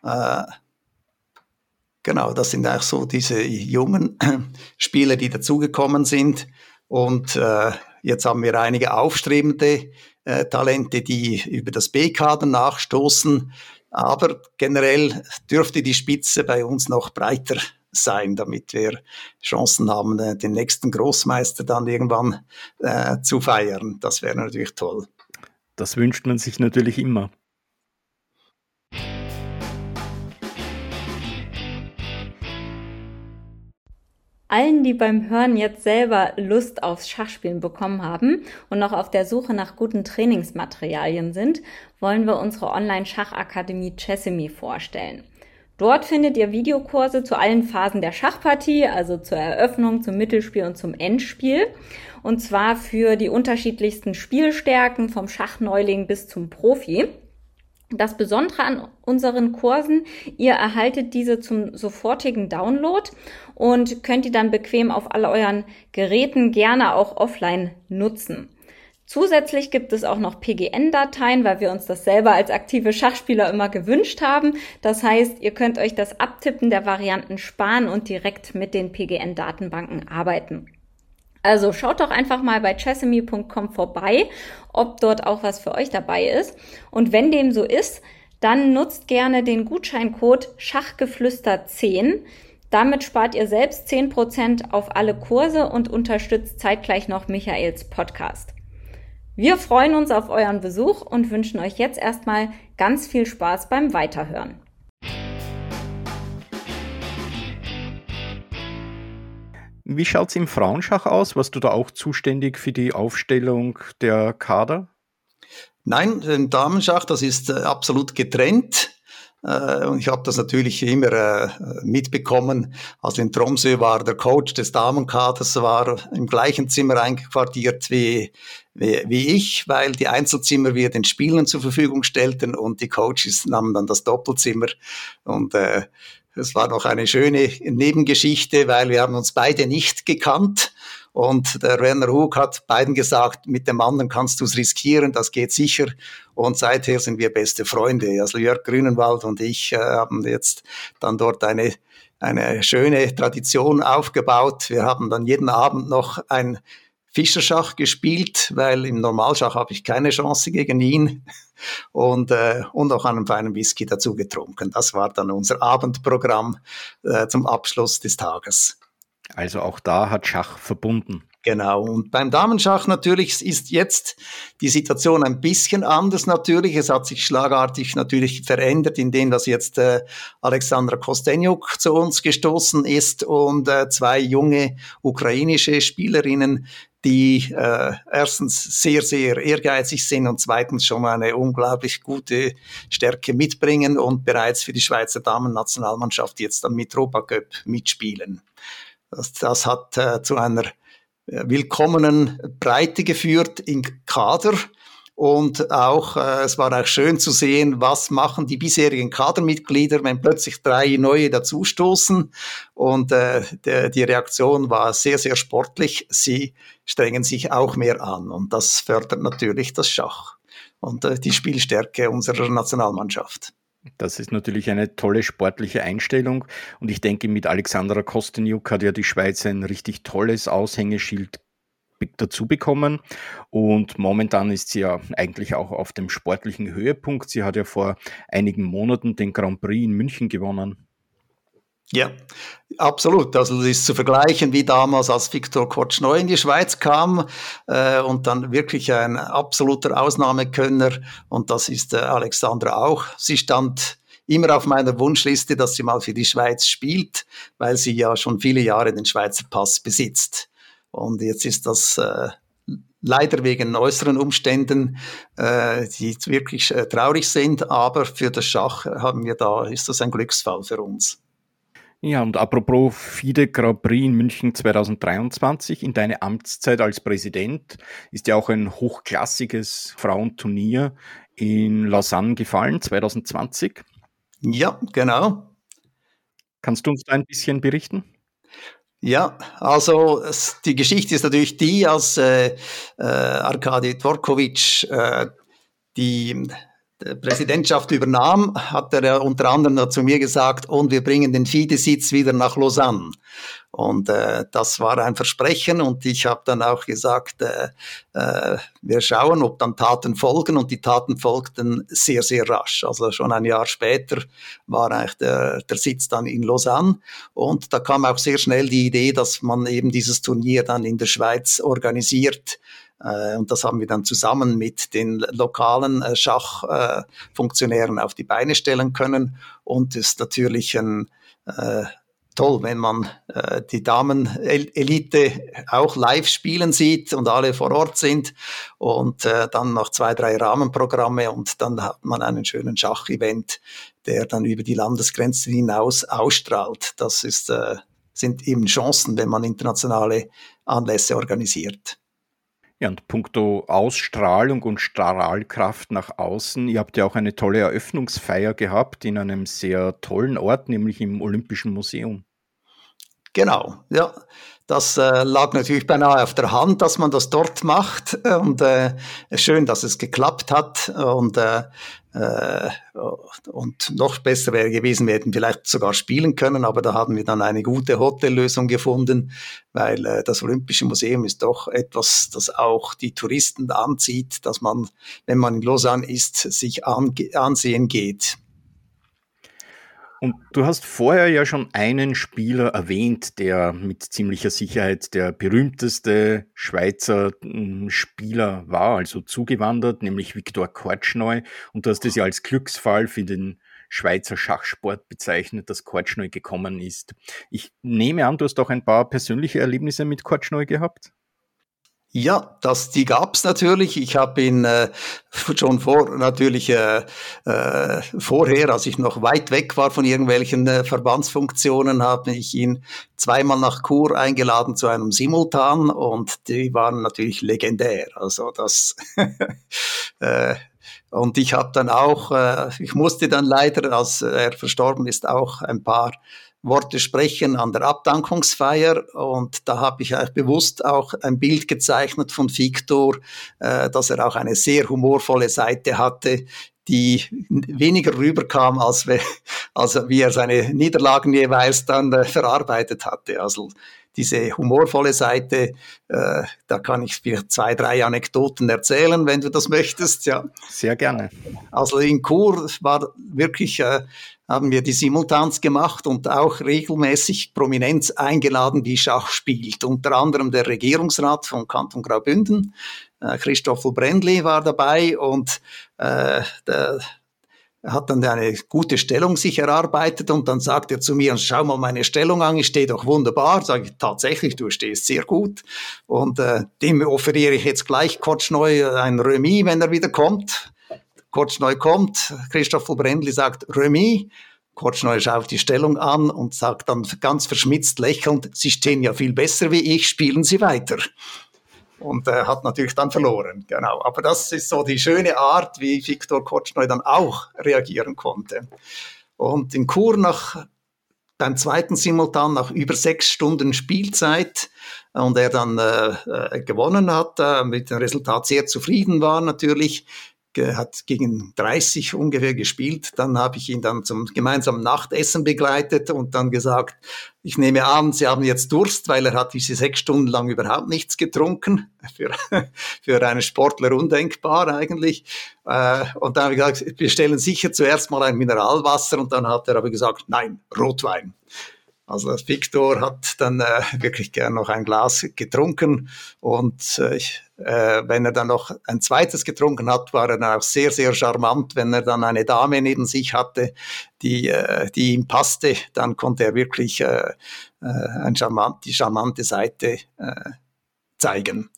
Äh, genau, das sind eigentlich so diese jungen Spieler, die dazugekommen sind. Und äh, jetzt haben wir einige aufstrebende äh, Talente, die über das B-Kader nachstoßen. Aber generell dürfte die Spitze bei uns noch breiter sein, damit wir Chancen haben, äh, den nächsten Großmeister dann irgendwann äh, zu feiern. Das wäre natürlich toll. Das wünscht man sich natürlich immer. Allen, die beim Hören jetzt selber Lust aufs Schachspielen bekommen haben und noch auf der Suche nach guten Trainingsmaterialien sind, wollen wir unsere Online-Schachakademie Chessemy vorstellen. Dort findet ihr Videokurse zu allen Phasen der Schachpartie, also zur Eröffnung, zum Mittelspiel und zum Endspiel. Und zwar für die unterschiedlichsten Spielstärken vom Schachneuling bis zum Profi. Das Besondere an unseren Kursen, ihr erhaltet diese zum sofortigen Download und könnt die dann bequem auf all euren Geräten gerne auch offline nutzen. Zusätzlich gibt es auch noch PGN-Dateien, weil wir uns das selber als aktive Schachspieler immer gewünscht haben. Das heißt, ihr könnt euch das Abtippen der Varianten sparen und direkt mit den PGN-Datenbanken arbeiten. Also schaut doch einfach mal bei chessemy.com vorbei, ob dort auch was für euch dabei ist. Und wenn dem so ist, dann nutzt gerne den Gutscheincode Schachgeflüster10. Damit spart ihr selbst 10% auf alle Kurse und unterstützt zeitgleich noch Michaels Podcast. Wir freuen uns auf euren Besuch und wünschen euch jetzt erstmal ganz viel Spaß beim Weiterhören. Wie schaut es im Frauenschach aus? Warst du da auch zuständig für die Aufstellung der Kader? Nein, im Damenschach, das ist äh, absolut getrennt. Äh, und ich habe das natürlich immer äh, mitbekommen. Also in Tromsø war der Coach des Damenkaders war im gleichen Zimmer eingequartiert wie, wie, ich, weil die Einzelzimmer wir den Spielern zur Verfügung stellten und die Coaches nahmen dann das Doppelzimmer. Und äh, es war noch eine schöne Nebengeschichte, weil wir haben uns beide nicht gekannt. Und der Werner Hug hat beiden gesagt, mit dem anderen kannst du es riskieren, das geht sicher. Und seither sind wir beste Freunde. Also Jörg Grünenwald und ich äh, haben jetzt dann dort eine, eine schöne Tradition aufgebaut. Wir haben dann jeden Abend noch ein Fischerschach gespielt, weil im Normalschach habe ich keine Chance gegen ihn und, äh, und auch einen feinen Whisky dazu getrunken. Das war dann unser Abendprogramm äh, zum Abschluss des Tages. Also auch da hat Schach verbunden. Genau. Und beim Damenschach natürlich ist jetzt die Situation ein bisschen anders natürlich. Es hat sich schlagartig natürlich verändert, indem dass jetzt äh, Alexandra Kostenjuk zu uns gestoßen ist und äh, zwei junge ukrainische Spielerinnen, die äh, erstens sehr, sehr ehrgeizig sind und zweitens schon eine unglaublich gute Stärke mitbringen und bereits für die Schweizer Damen-Nationalmannschaft jetzt am Mitropa Cup mitspielen. Das, das hat äh, zu einer willkommenen Breite geführt im Kader. Und auch, äh, es war auch schön zu sehen, was machen die bisherigen Kadermitglieder, wenn plötzlich drei neue dazustoßen. Und äh, der, die Reaktion war sehr, sehr sportlich. Sie strengen sich auch mehr an. Und das fördert natürlich das Schach und äh, die Spielstärke unserer Nationalmannschaft. Das ist natürlich eine tolle sportliche Einstellung. Und ich denke, mit Alexandra Kostenjuk hat ja die Schweiz ein richtig tolles Aushängeschild dazu bekommen. Und momentan ist sie ja eigentlich auch auf dem sportlichen Höhepunkt. Sie hat ja vor einigen Monaten den Grand Prix in München gewonnen. Ja, absolut. Also das ist zu vergleichen wie damals, als Viktor Korchnoi in die Schweiz kam äh, und dann wirklich ein absoluter Ausnahmekönner. Und das ist äh, Alexandra auch. Sie stand immer auf meiner Wunschliste, dass sie mal für die Schweiz spielt, weil sie ja schon viele Jahre den Schweizer Pass besitzt. Und jetzt ist das äh, leider wegen äußeren Umständen, äh, die wirklich äh, traurig sind, aber für das Schach haben wir da, ist das ein Glücksfall für uns. Ja, und apropos FIDE Grand Prix in München 2023, in deine Amtszeit als Präsident ist ja auch ein hochklassiges Frauenturnier in Lausanne gefallen, 2020. Ja, genau. Kannst du uns da ein bisschen berichten? Ja, also die Geschichte ist natürlich die, als äh, äh, Arkadi Dvorkovic äh, die Präsidentschaft übernahm, hat er unter anderem zu mir gesagt, und wir bringen den FIDE-Sitz wieder nach Lausanne. Und äh, das war ein Versprechen und ich habe dann auch gesagt, äh, äh, wir schauen, ob dann Taten folgen und die Taten folgten sehr, sehr rasch. Also schon ein Jahr später war eigentlich der, der Sitz dann in Lausanne und da kam auch sehr schnell die Idee, dass man eben dieses Turnier dann in der Schweiz organisiert äh, und das haben wir dann zusammen mit den lokalen äh, Schachfunktionären auf die Beine stellen können. Und es ist natürlich ein, äh, toll, wenn man äh, die Damen-Elite auch live spielen sieht und alle vor Ort sind und äh, dann noch zwei, drei Rahmenprogramme und dann hat man einen schönen Schachevent, der dann über die Landesgrenzen hinaus ausstrahlt. Das ist, äh, sind eben Chancen, wenn man internationale Anlässe organisiert. Ja, und puncto Ausstrahlung und Strahlkraft nach außen, ihr habt ja auch eine tolle Eröffnungsfeier gehabt in einem sehr tollen Ort, nämlich im Olympischen Museum. Genau, ja. Das äh, lag natürlich beinahe auf der Hand, dass man das dort macht. Und äh, schön, dass es geklappt hat. Und, äh, äh, und noch besser wäre gewesen, wir hätten vielleicht sogar spielen können, aber da haben wir dann eine gute Hotellösung gefunden, weil äh, das Olympische Museum ist doch etwas, das auch die Touristen anzieht, dass man, wenn man in Lausanne ist, sich ansehen geht. Und du hast vorher ja schon einen Spieler erwähnt, der mit ziemlicher Sicherheit der berühmteste Schweizer hm, Spieler war, also zugewandert, nämlich Viktor Kortschneu. Und du hast es ja als Glücksfall für den Schweizer Schachsport bezeichnet, dass Kortschneu gekommen ist. Ich nehme an, du hast auch ein paar persönliche Erlebnisse mit Kortschneu gehabt? Ja, das, die gab's natürlich. Ich habe ihn äh, schon vor, natürlich äh, äh, vorher, als ich noch weit weg war von irgendwelchen äh, Verbandsfunktionen, habe ich ihn zweimal nach Chur eingeladen zu einem Simultan und die waren natürlich legendär. Also das äh, und ich habe dann auch, äh, ich musste dann leider, als er verstorben ist, auch ein paar Worte sprechen an der Abdankungsfeier und da habe ich eigentlich bewusst auch ein Bild gezeichnet von Victor, äh, dass er auch eine sehr humorvolle Seite hatte, die weniger rüberkam, als, we, als wie er seine Niederlagen jeweils dann äh, verarbeitet hatte. Also diese humorvolle Seite, äh, da kann ich dir zwei, drei Anekdoten erzählen, wenn du das möchtest. Ja. Sehr gerne. Also in Chur war wirklich äh, haben wir die Simultans gemacht und auch regelmäßig Prominenz eingeladen, die Schach spielt. Unter anderem der Regierungsrat von Kanton Graubünden, äh, Christoffel Brendli war dabei und äh, der, er hat dann eine gute Stellung sich erarbeitet und dann sagt er zu mir, schau mal meine Stellung an, ich stehe doch wunderbar. Sage ich, tatsächlich, du stehst sehr gut. Und äh, dem offeriere ich jetzt gleich Kotschneu ein Remis, wenn er wieder kommt. Kotschneu kommt, Christoph Brendli sagt Remis. Kotschneu schaut die Stellung an und sagt dann ganz verschmitzt lächelnd, Sie stehen ja viel besser wie ich, spielen Sie weiter und äh, hat natürlich dann verloren. Genau. Aber das ist so die schöne Art, wie Viktor Kotschneu dann auch reagieren konnte. Und in Chur nach beim zweiten Simultan nach über sechs Stunden Spielzeit und er dann äh, äh gewonnen hat, äh, mit dem Resultat sehr zufrieden war natürlich, hat gegen 30 ungefähr gespielt. Dann habe ich ihn dann zum gemeinsamen Nachtessen begleitet und dann gesagt, ich nehme an, Sie haben jetzt Durst, weil er hat diese sechs Stunden lang überhaupt nichts getrunken. Für, für einen Sportler undenkbar eigentlich. Äh, und dann habe ich gesagt, wir stellen sicher zuerst mal ein Mineralwasser und dann hat er aber gesagt, nein, Rotwein. Also Victor hat dann äh, wirklich gern noch ein Glas getrunken und äh, äh, wenn er dann noch ein zweites getrunken hat, war er dann auch sehr, sehr charmant. Wenn er dann eine Dame neben sich hatte, die, äh, die ihm passte, dann konnte er wirklich äh, äh, ein charmant, die charmante Seite äh, zeigen.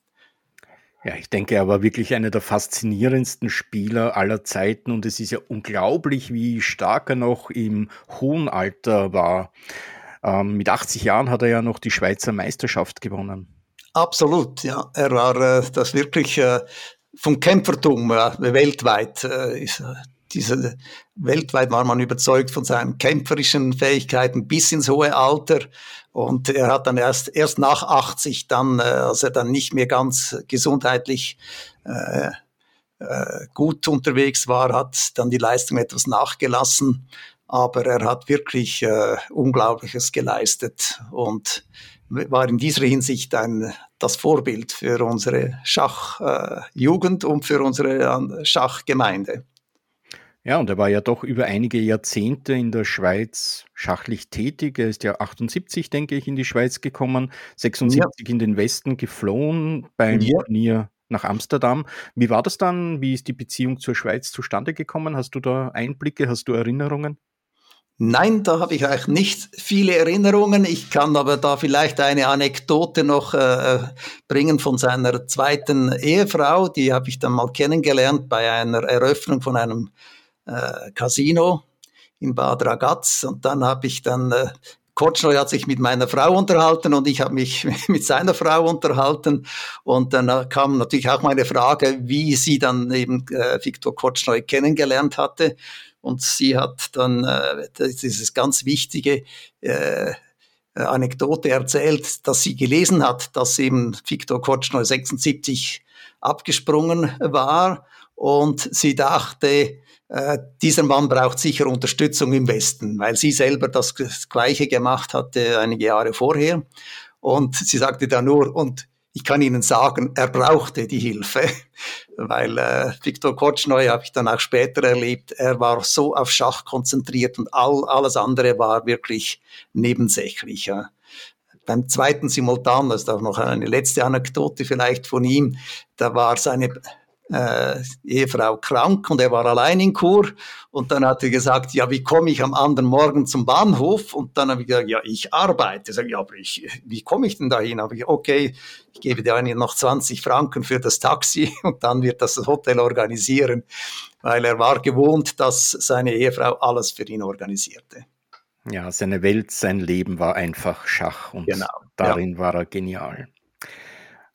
Ja, ich denke, er war wirklich einer der faszinierendsten Spieler aller Zeiten und es ist ja unglaublich, wie stark er noch im hohen Alter war. Ähm, mit 80 Jahren hat er ja noch die Schweizer Meisterschaft gewonnen. Absolut, ja. Er war äh, das wirklich äh, vom Kämpfertum äh, weltweit. Äh, ist, äh, diese, weltweit war man überzeugt von seinen kämpferischen Fähigkeiten bis ins hohe Alter. Und er hat dann erst, erst nach 80, dann, äh, als er dann nicht mehr ganz gesundheitlich äh, äh, gut unterwegs war, hat dann die Leistung etwas nachgelassen aber er hat wirklich äh, Unglaubliches geleistet und war in dieser Hinsicht ein, das Vorbild für unsere Schachjugend äh, und für unsere Schachgemeinde. Ja, und er war ja doch über einige Jahrzehnte in der Schweiz schachlich tätig. Er ist ja 78, denke ich, in die Schweiz gekommen, 76 ja. in den Westen geflohen beim ja. Turnier nach Amsterdam. Wie war das dann? Wie ist die Beziehung zur Schweiz zustande gekommen? Hast du da Einblicke? Hast du Erinnerungen? Nein, da habe ich eigentlich nicht viele Erinnerungen. Ich kann aber da vielleicht eine Anekdote noch äh, bringen von seiner zweiten Ehefrau. Die habe ich dann mal kennengelernt bei einer Eröffnung von einem äh, Casino in Bad Ragaz. Und dann habe ich dann, äh, Kotschnoi hat sich mit meiner Frau unterhalten und ich habe mich mit seiner Frau unterhalten. Und dann äh, kam natürlich auch meine Frage, wie sie dann eben äh, Viktor Kotschnoi kennengelernt hatte. Und sie hat dann äh, dieses ganz wichtige äh, Anekdote erzählt, dass sie gelesen hat, dass eben Viktor Kotschner 76 abgesprungen war und sie dachte, äh, dieser Mann braucht sicher Unterstützung im Westen, weil sie selber das, Gleiche gemacht hatte einige Jahre vorher. Und sie sagte dann nur, und ich kann Ihnen sagen, er brauchte die Hilfe, weil äh, Viktor Kotschnoi habe ich dann auch später erlebt, er war so auf Schach konzentriert und all, alles andere war wirklich nebensächlich. Ja. Beim zweiten Simultan, das ist auch noch eine letzte Anekdote vielleicht von ihm, da war seine äh, Ehefrau krank und er war allein in Chur. Und dann hat er gesagt, ja, wie komme ich am anderen Morgen zum Bahnhof? Und dann habe ich gesagt, ja, ich arbeite. Sag, ja, aber ich, wie komme ich denn dahin? Habe ich, okay, ich gebe dir noch 20 Franken für das Taxi und dann wird das Hotel organisieren, weil er war gewohnt, dass seine Ehefrau alles für ihn organisierte. Ja, seine Welt, sein Leben war einfach Schach und genau, darin ja. war er genial.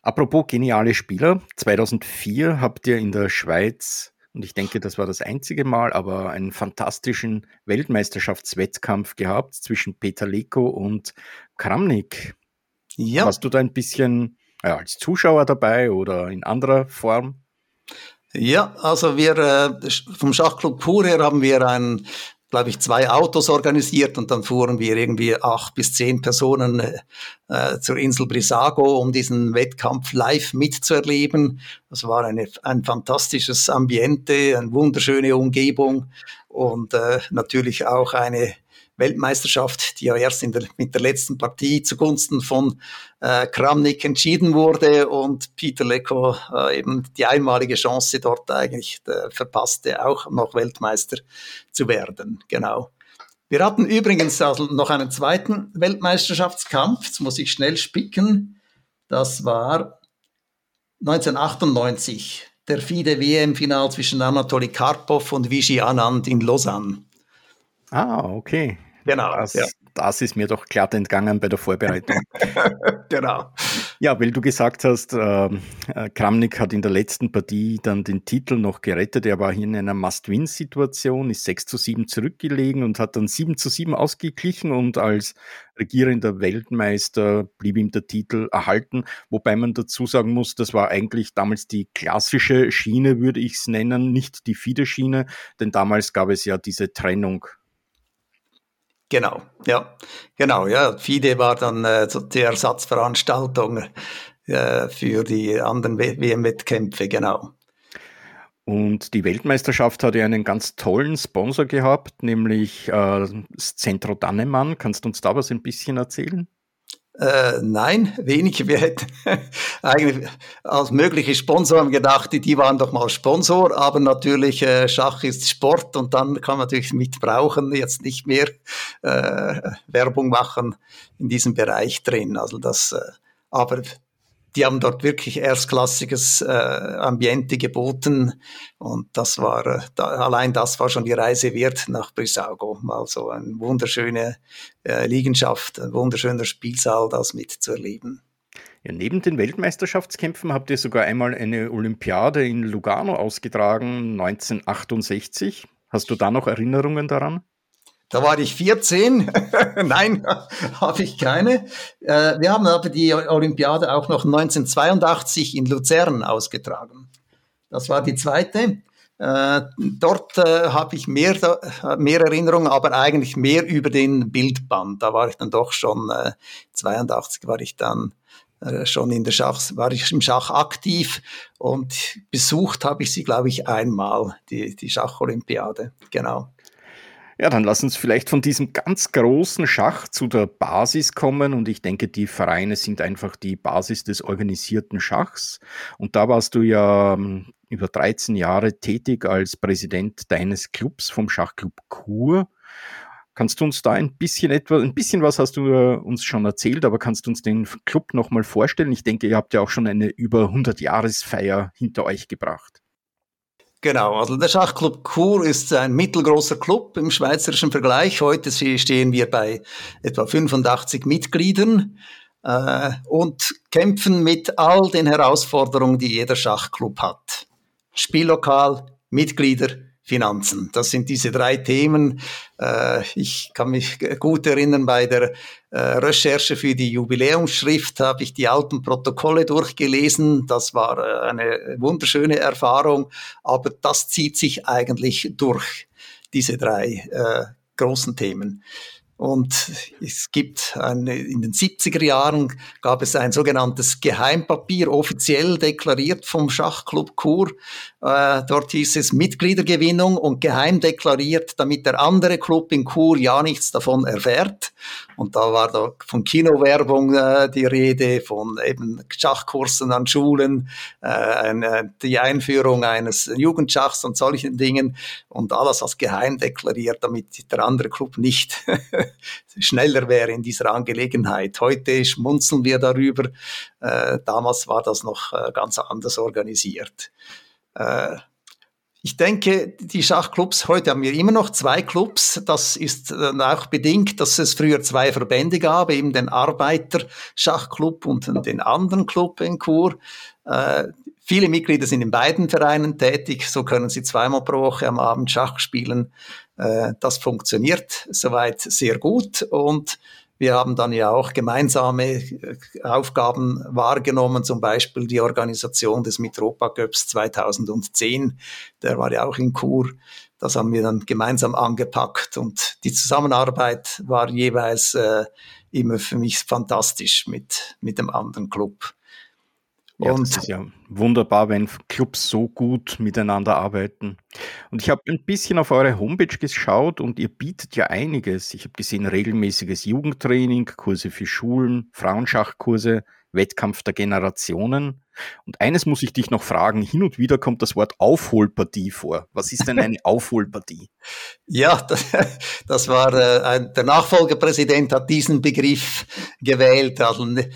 Apropos geniale Spieler, 2004 habt ihr in der Schweiz, und ich denke, das war das einzige Mal, aber einen fantastischen Weltmeisterschaftswettkampf gehabt zwischen Peter Leko und Kramnik. Ja. Warst du da ein bisschen ja, als Zuschauer dabei oder in anderer Form? Ja, also wir äh, vom Schachclub Pur her haben wir ein glaube ich, zwei Autos organisiert und dann fuhren wir irgendwie acht bis zehn Personen äh, zur Insel Brisago, um diesen Wettkampf live mitzuerleben. Das war eine, ein fantastisches Ambiente, eine wunderschöne Umgebung und äh, natürlich auch eine Weltmeisterschaft, die ja erst der, mit der letzten Partie zugunsten von äh, Kramnik entschieden wurde und Peter Lecco äh, eben die einmalige Chance dort eigentlich äh, verpasste, auch noch Weltmeister zu werden. Genau. Wir hatten übrigens also noch einen zweiten Weltmeisterschaftskampf, jetzt muss ich schnell spicken. Das war 1998, der FIDE-WM-Final zwischen Anatoly Karpov und Vichy Anand in Lausanne. Ah, okay. Genau. Das, ja. das ist mir doch glatt entgangen bei der Vorbereitung. genau. Ja, weil du gesagt hast, ähm, äh, Kramnik hat in der letzten Partie dann den Titel noch gerettet. Er war hier in einer Must-Win-Situation, ist 6 zu 7 zurückgelegen und hat dann 7 zu 7 ausgeglichen und als regierender Weltmeister blieb ihm der Titel erhalten. Wobei man dazu sagen muss, das war eigentlich damals die klassische Schiene, würde ich es nennen, nicht die FIDE-Schiene, denn damals gab es ja diese Trennung Genau, ja, genau, ja. FIDE war dann äh, die Ersatzveranstaltung äh, für die anderen WM-Wettkämpfe, genau. Und die Weltmeisterschaft hat ja einen ganz tollen Sponsor gehabt, nämlich äh, das Centro Dannemann. Kannst du uns da was ein bisschen erzählen? Äh, nein, wenig. Wir hätten eigentlich als mögliche Sponsoren gedacht, die, waren doch mal Sponsor, aber natürlich äh, Schach ist Sport und dann kann man natürlich mitbrauchen, jetzt nicht mehr äh, Werbung machen in diesem Bereich drin. Also das, äh, aber die haben dort wirklich erstklassiges äh, Ambiente geboten und das war äh, da, allein das war schon die Reise wert nach Brisaugo. Also eine wunderschöne äh, Liegenschaft, ein wunderschöner Spielsaal, das mitzuerleben. Ja, neben den Weltmeisterschaftskämpfen habt ihr sogar einmal eine Olympiade in Lugano ausgetragen, 1968. Hast du da noch Erinnerungen daran? Da war ich 14. Nein, habe ich keine. Äh, wir haben aber die Olympiade auch noch 1982 in Luzern ausgetragen. Das war die zweite. Äh, dort äh, habe ich mehr, mehr Erinnerungen, aber eigentlich mehr über den Bildband. Da war ich dann doch schon, äh, 82 war ich dann schon in der Schach, war ich im Schach aktiv und besucht habe ich sie, glaube ich, einmal, die, die Schacholympiade. Genau. Ja, dann lass uns vielleicht von diesem ganz großen Schach zu der Basis kommen. Und ich denke, die Vereine sind einfach die Basis des organisierten Schachs. Und da warst du ja ähm, über 13 Jahre tätig als Präsident deines Clubs vom Schachclub Kur. Kannst du uns da ein bisschen etwas, ein bisschen was hast du äh, uns schon erzählt, aber kannst du uns den Club nochmal vorstellen? Ich denke, ihr habt ja auch schon eine über 100 Jahresfeier hinter euch gebracht. Genau, also der Schachclub Chur ist ein mittelgroßer Club im schweizerischen Vergleich. Heute stehen wir bei etwa 85 Mitgliedern äh, und kämpfen mit all den Herausforderungen, die jeder Schachclub hat. Spiellokal, Mitglieder, Finanzen. Das sind diese drei Themen. Äh, ich kann mich gut erinnern, bei der äh, Recherche für die Jubiläumsschrift habe ich die alten Protokolle durchgelesen. Das war äh, eine wunderschöne Erfahrung, aber das zieht sich eigentlich durch, diese drei großen Themen. Und es gibt eine, in den 70er Jahren gab es ein sogenanntes Geheimpapier, offiziell deklariert vom Schachclub Chur. Äh, dort hieß es Mitgliedergewinnung und geheim deklariert, damit der andere Club in Chur ja nichts davon erfährt. Und da war da von Kinowerbung äh, die Rede, von eben Schachkursen an Schulen, äh, eine, die Einführung eines Jugendschachs und solchen Dingen und alles als geheim deklariert, damit der andere Club nicht schneller wäre in dieser Angelegenheit. Heute schmunzeln wir darüber. Äh, damals war das noch äh, ganz anders organisiert. Ich denke, die Schachclubs, heute haben wir immer noch zwei Clubs. Das ist auch bedingt, dass es früher zwei Verbände gab, eben den Arbeiter-Schachclub und den anderen Club in Chur. Äh, viele Mitglieder sind in beiden Vereinen tätig, so können sie zweimal pro Woche am Abend Schach spielen. Äh, das funktioniert soweit sehr gut und wir haben dann ja auch gemeinsame äh, Aufgaben wahrgenommen, zum Beispiel die Organisation des Mitropa Cups 2010. Der war ja auch in Chur. das haben wir dann gemeinsam angepackt und die Zusammenarbeit war jeweils äh, immer für mich fantastisch mit, mit dem anderen Club. Ja, und das ist ja wunderbar, wenn Clubs so gut miteinander arbeiten. Und ich habe ein bisschen auf eure Homepage geschaut und ihr bietet ja einiges. Ich habe gesehen, regelmäßiges Jugendtraining, Kurse für Schulen, Frauenschachkurse, Wettkampf der Generationen. Und eines muss ich dich noch fragen, hin und wieder kommt das Wort Aufholpartie vor. Was ist denn eine Aufholpartie? Ja, das, das war äh, ein, der Nachfolgepräsident hat diesen Begriff gewählt. Also, ne,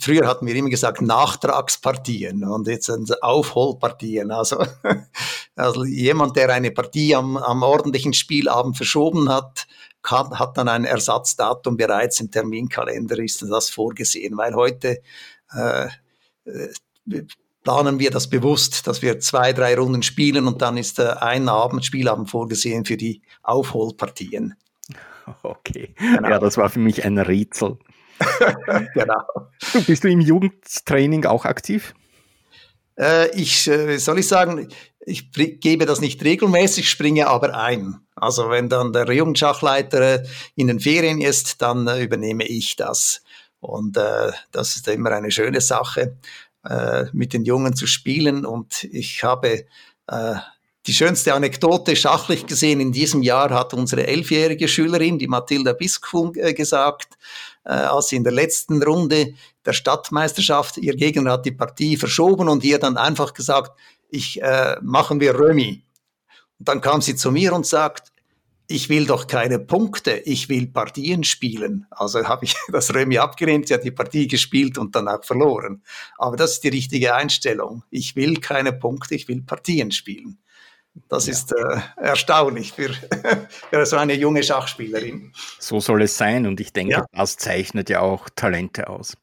früher hatten wir immer gesagt Nachtragspartien und jetzt sind Aufholpartien. Also, also jemand, der eine Partie am, am ordentlichen Spielabend verschoben hat, kann, hat dann ein Ersatzdatum bereits im Terminkalender, ist das vorgesehen, weil heute äh, äh planen wir das bewusst, dass wir zwei, drei Runden spielen und dann ist äh, ein Abend, Spielabend vorgesehen für die Aufholpartien. Okay, genau. ja, das war für mich ein Rätsel. genau. Bist du im Jugendtraining auch aktiv? Äh, ich, äh, soll ich sagen, ich gebe das nicht regelmäßig, springe aber ein. Also wenn dann der Jugendschachleiter äh, in den Ferien ist, dann äh, übernehme ich das. Und äh, das ist immer eine schöne Sache äh, mit den Jungen zu spielen. Und ich habe äh, die schönste Anekdote schachlich gesehen in diesem Jahr hat unsere elfjährige Schülerin, die Mathilda Biskfung, äh, gesagt, äh, als sie in der letzten Runde der Stadtmeisterschaft, ihr Gegner hat die Partie verschoben und ihr dann einfach gesagt, ich äh, machen wir Römi. Und dann kam sie zu mir und sagt, ich will doch keine Punkte, ich will Partien spielen. Also habe ich das Römi abgelehnt, sie hat die Partie gespielt und dann auch verloren. Aber das ist die richtige Einstellung. Ich will keine Punkte, ich will Partien spielen. Das ja. ist äh, erstaunlich für, für so eine junge Schachspielerin. So soll es sein und ich denke, ja. das zeichnet ja auch Talente aus.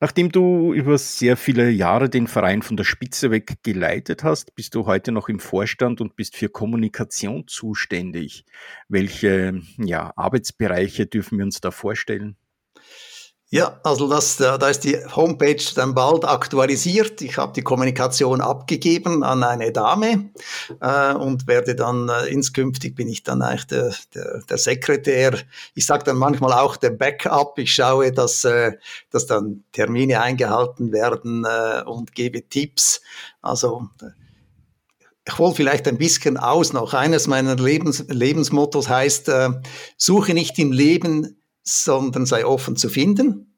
Nachdem du über sehr viele Jahre den Verein von der Spitze weg geleitet hast, bist du heute noch im Vorstand und bist für Kommunikation zuständig. Welche ja, Arbeitsbereiche dürfen wir uns da vorstellen? Ja, also das, da ist die Homepage dann bald aktualisiert. Ich habe die Kommunikation abgegeben an eine Dame äh, und werde dann äh, inskünftig bin ich dann eigentlich der, der, der Sekretär. Ich sage dann manchmal auch der Backup. Ich schaue, dass, äh, dass dann Termine eingehalten werden äh, und gebe Tipps. Also ich hole vielleicht ein bisschen aus noch. Eines meiner Lebens, Lebensmottos heißt, äh, suche nicht im Leben sondern sei offen zu finden.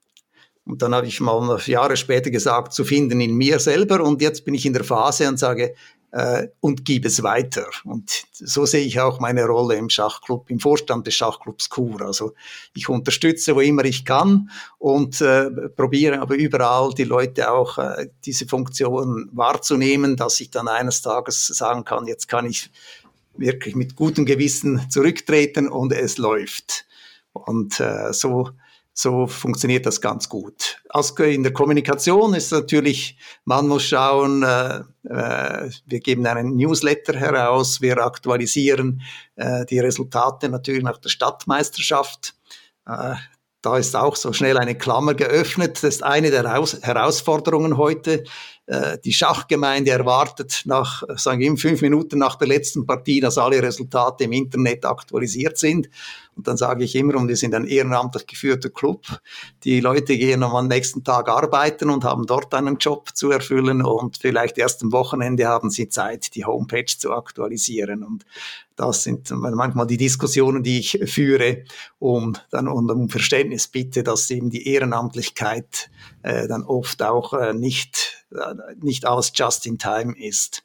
Und dann habe ich mal Jahre später gesagt, zu finden in mir selber. Und jetzt bin ich in der Phase und sage, äh, und gib es weiter. Und so sehe ich auch meine Rolle im Schachclub, im Vorstand des Schachclubs Kur. Also ich unterstütze, wo immer ich kann und äh, probiere aber überall die Leute auch äh, diese Funktion wahrzunehmen, dass ich dann eines Tages sagen kann, jetzt kann ich wirklich mit gutem Gewissen zurücktreten und es läuft. Und äh, so, so funktioniert das ganz gut. Also in der Kommunikation ist natürlich, man muss schauen, äh, äh, wir geben einen Newsletter heraus, wir aktualisieren äh, die Resultate natürlich nach der Stadtmeisterschaft. Äh, da ist auch so schnell eine Klammer geöffnet. Das ist eine der Herausforderungen heute. Äh, die Schachgemeinde erwartet nach, sagen wir, fünf Minuten nach der letzten Partie, dass alle Resultate im Internet aktualisiert sind. Und dann sage ich immer, und wir sind ein ehrenamtlich geführter Club, die Leute gehen am nächsten Tag arbeiten und haben dort einen Job zu erfüllen und vielleicht erst am Wochenende haben sie Zeit, die Homepage zu aktualisieren. Und das sind manchmal die Diskussionen, die ich führe, um dann um Verständnis bitte, dass eben die Ehrenamtlichkeit äh, dann oft auch äh, nicht, äh, nicht alles just in time ist.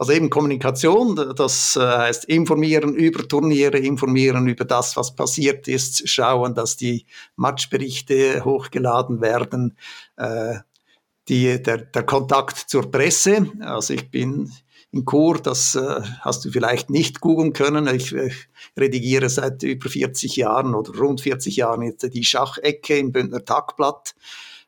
Also eben Kommunikation, das äh, heißt informieren über Turniere, informieren über das, was passiert ist, schauen, dass die Matchberichte hochgeladen werden, äh, die, der, der Kontakt zur Presse. Also ich bin in Chur, das äh, hast du vielleicht nicht googeln können. Ich, ich redigiere seit über 40 Jahren oder rund 40 Jahren jetzt die Schachecke im Bündner Tagblatt.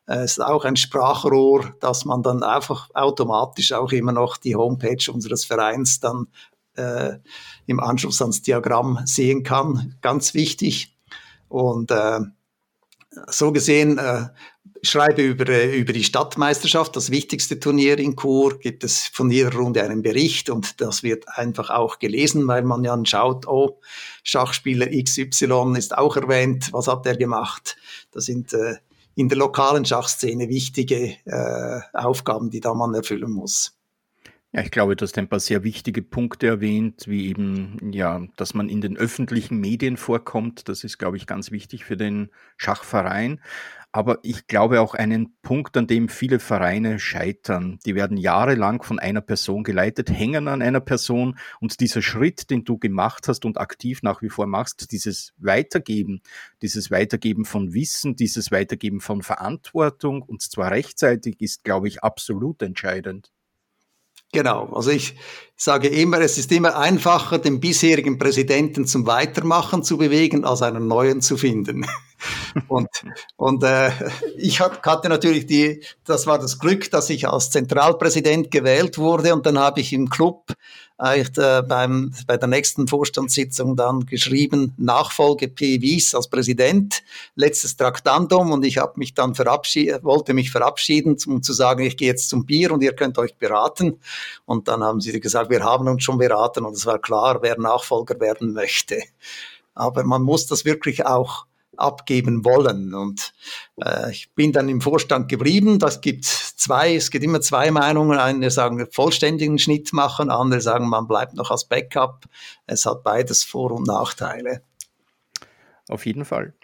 Äh, es ist auch ein Sprachrohr, dass man dann einfach automatisch auch immer noch die Homepage unseres Vereins dann äh, im Anschluss ans Diagramm sehen kann. Ganz wichtig. Und äh, so gesehen, äh, schreibe über, äh, über die Stadtmeisterschaft, das wichtigste Turnier in Chur, gibt es von jeder Runde einen Bericht und das wird einfach auch gelesen, weil man ja schaut, oh, Schachspieler XY ist auch erwähnt, was hat er gemacht? Das sind äh, in der lokalen Schachszene wichtige äh, Aufgaben, die da man erfüllen muss. Ja, ich glaube, du hast ein paar sehr wichtige Punkte erwähnt, wie eben, ja, dass man in den öffentlichen Medien vorkommt. Das ist, glaube ich, ganz wichtig für den Schachverein. Aber ich glaube auch einen Punkt, an dem viele Vereine scheitern. Die werden jahrelang von einer Person geleitet, hängen an einer Person und dieser Schritt, den du gemacht hast und aktiv nach wie vor machst, dieses Weitergeben, dieses Weitergeben von Wissen, dieses Weitergeben von Verantwortung und zwar rechtzeitig ist, glaube ich, absolut entscheidend. Genau, also ich sage immer, es ist immer einfacher, den bisherigen Präsidenten zum Weitermachen zu bewegen, als einen neuen zu finden. und und äh, ich hatte natürlich die, das war das Glück, dass ich als Zentralpräsident gewählt wurde und dann habe ich im Club eigentlich äh, beim, bei der nächsten Vorstandssitzung dann geschrieben, Nachfolge P. Wies als Präsident, letztes Traktandum und ich habe mich dann verabschiedet, wollte mich verabschieden, um zu sagen, ich gehe jetzt zum Bier und ihr könnt euch beraten. Und dann haben sie gesagt, wir haben uns schon beraten und es war klar, wer Nachfolger werden möchte. Aber man muss das wirklich auch abgeben wollen. Und äh, ich bin dann im Vorstand geblieben. Das gibt zwei, es gibt immer zwei Meinungen. Eine sagen vollständigen Schnitt machen, andere sagen, man bleibt noch als Backup. Es hat beides Vor- und Nachteile. Auf jeden Fall.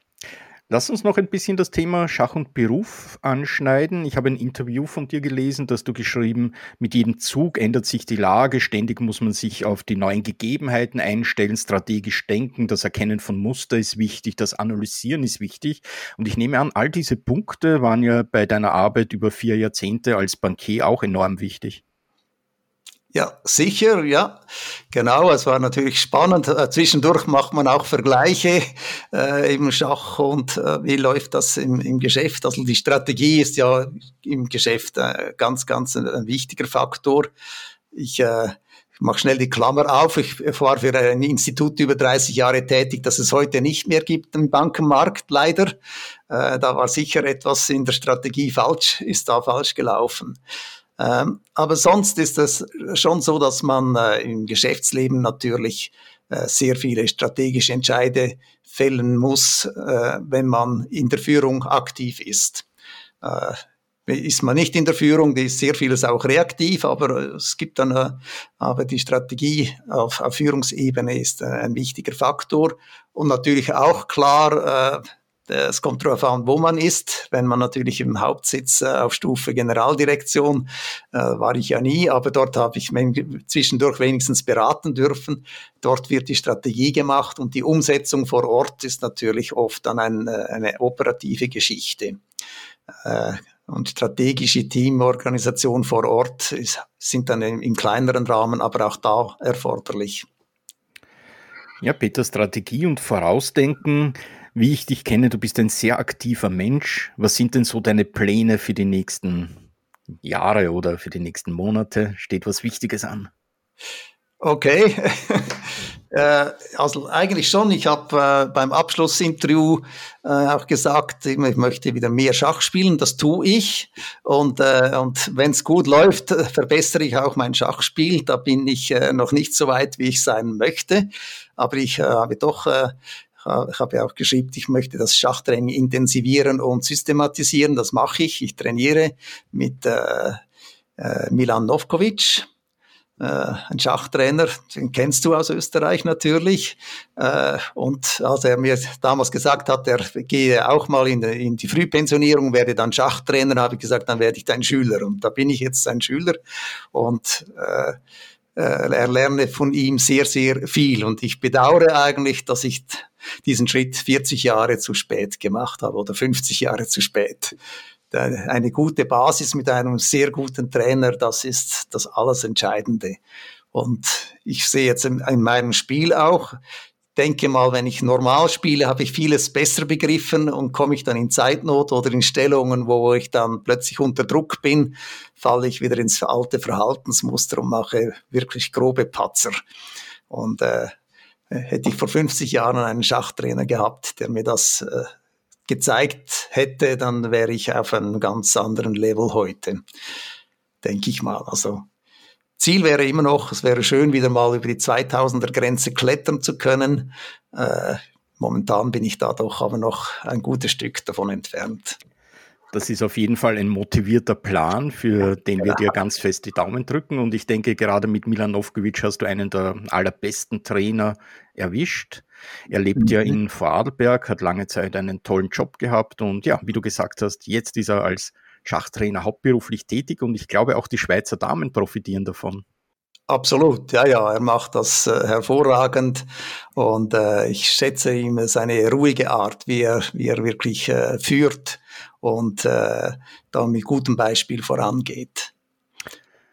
Lass uns noch ein bisschen das Thema Schach und Beruf anschneiden. Ich habe ein Interview von dir gelesen, dass du geschrieben, mit jedem Zug ändert sich die Lage, ständig muss man sich auf die neuen Gegebenheiten einstellen, strategisch denken, das Erkennen von Muster ist wichtig, das Analysieren ist wichtig. Und ich nehme an, all diese Punkte waren ja bei deiner Arbeit über vier Jahrzehnte als Bankier auch enorm wichtig. Ja, sicher, ja. Genau, es war natürlich spannend. Äh, zwischendurch macht man auch Vergleiche äh, im Schach und äh, wie läuft das im, im Geschäft. Also die Strategie ist ja im Geschäft äh, ganz, ganz ein, ein wichtiger Faktor. Ich äh, mache schnell die Klammer auf. Ich war für ein Institut über 30 Jahre tätig, das es heute nicht mehr gibt im Bankenmarkt, leider. Äh, da war sicher etwas in der Strategie falsch, ist da falsch gelaufen. Ähm, aber sonst ist es schon so, dass man äh, im Geschäftsleben natürlich äh, sehr viele strategische Entscheide fällen muss, äh, wenn man in der Führung aktiv ist. Ist man nicht in der Führung, die ist sehr vieles auch reaktiv, aber es gibt dann, aber die Strategie auf, auf Führungsebene ist ein wichtiger Faktor und natürlich auch klar, es kommt darauf an, wo man ist. Wenn man natürlich im Hauptsitz äh, auf Stufe Generaldirektion äh, war ich ja nie, aber dort habe ich zwischendurch wenigstens beraten dürfen. Dort wird die Strategie gemacht und die Umsetzung vor Ort ist natürlich oft dann ein, äh, eine operative Geschichte. Und strategische Teamorganisation vor Ort ist, sind dann im, im kleineren Rahmen, aber auch da erforderlich. Ja, Peter, Strategie und Vorausdenken wie ich dich kenne, du bist ein sehr aktiver Mensch. Was sind denn so deine Pläne für die nächsten Jahre oder für die nächsten Monate? Steht was Wichtiges an? Okay. äh, also eigentlich schon. Ich habe äh, beim Abschlussinterview äh, auch gesagt, ich möchte wieder mehr Schach spielen. Das tue ich. Und, äh, und wenn es gut läuft, verbessere ich auch mein Schachspiel. Da bin ich äh, noch nicht so weit, wie ich sein möchte. Aber ich äh, habe doch ich habe ja auch geschrieben, ich möchte das Schachtraining intensivieren und systematisieren. Das mache ich. Ich trainiere mit äh, äh, Milan Novkovic, äh, ein Schachtrainer, den kennst du aus Österreich natürlich. Äh, und als er mir damals gesagt hat, er gehe auch mal in, in die Frühpensionierung, werde dann Schachtrainer, habe ich gesagt, dann werde ich dein Schüler. Und da bin ich jetzt ein Schüler. Und äh, äh, erlerne von ihm sehr, sehr viel. Und ich bedauere eigentlich, dass ich diesen Schritt 40 Jahre zu spät gemacht habe oder 50 Jahre zu spät. Eine gute Basis mit einem sehr guten Trainer, das ist das alles Entscheidende. Und ich sehe jetzt in, in meinem Spiel auch, denke mal, wenn ich normal spiele, habe ich vieles besser begriffen und komme ich dann in Zeitnot oder in Stellungen, wo ich dann plötzlich unter Druck bin, falle ich wieder ins alte Verhaltensmuster und mache wirklich grobe Patzer. Und äh, hätte ich vor 50 Jahren einen Schachtrainer gehabt, der mir das äh, gezeigt hätte, dann wäre ich auf einem ganz anderen Level heute, denke ich mal. Also Ziel wäre immer noch, es wäre schön, wieder mal über die 2000er Grenze klettern zu können. Äh, momentan bin ich da doch aber noch ein gutes Stück davon entfernt. Das ist auf jeden Fall ein motivierter Plan, für den wir dir ganz fest die Daumen drücken. Und ich denke, gerade mit Milan Novkovic hast du einen der allerbesten Trainer erwischt. Er lebt mhm. ja in Vorarlberg, hat lange Zeit einen tollen Job gehabt und ja, wie du gesagt hast, jetzt ist er als Schachtrainer hauptberuflich tätig und ich glaube auch die Schweizer Damen profitieren davon. Absolut, ja, ja, er macht das äh, hervorragend und äh, ich schätze ihm seine ruhige Art, wie er, wie er wirklich äh, führt und äh, da mit gutem Beispiel vorangeht.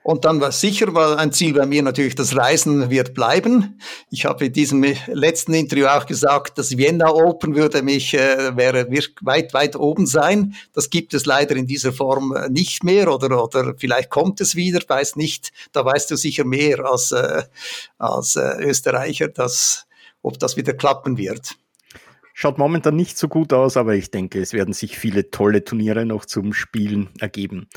Und dann war sicher war ein Ziel bei mir natürlich, das Reisen wird bleiben. Ich habe in diesem letzten Interview auch gesagt, das Vienna Open würde mich, äh, wäre weit, weit oben sein. Das gibt es leider in dieser Form äh, nicht mehr oder, oder vielleicht kommt es wieder, weiß nicht. Da weißt du sicher mehr als, äh, als äh, Österreicher, dass, ob das wieder klappen wird. Schaut momentan nicht so gut aus, aber ich denke, es werden sich viele tolle Turniere noch zum Spielen ergeben.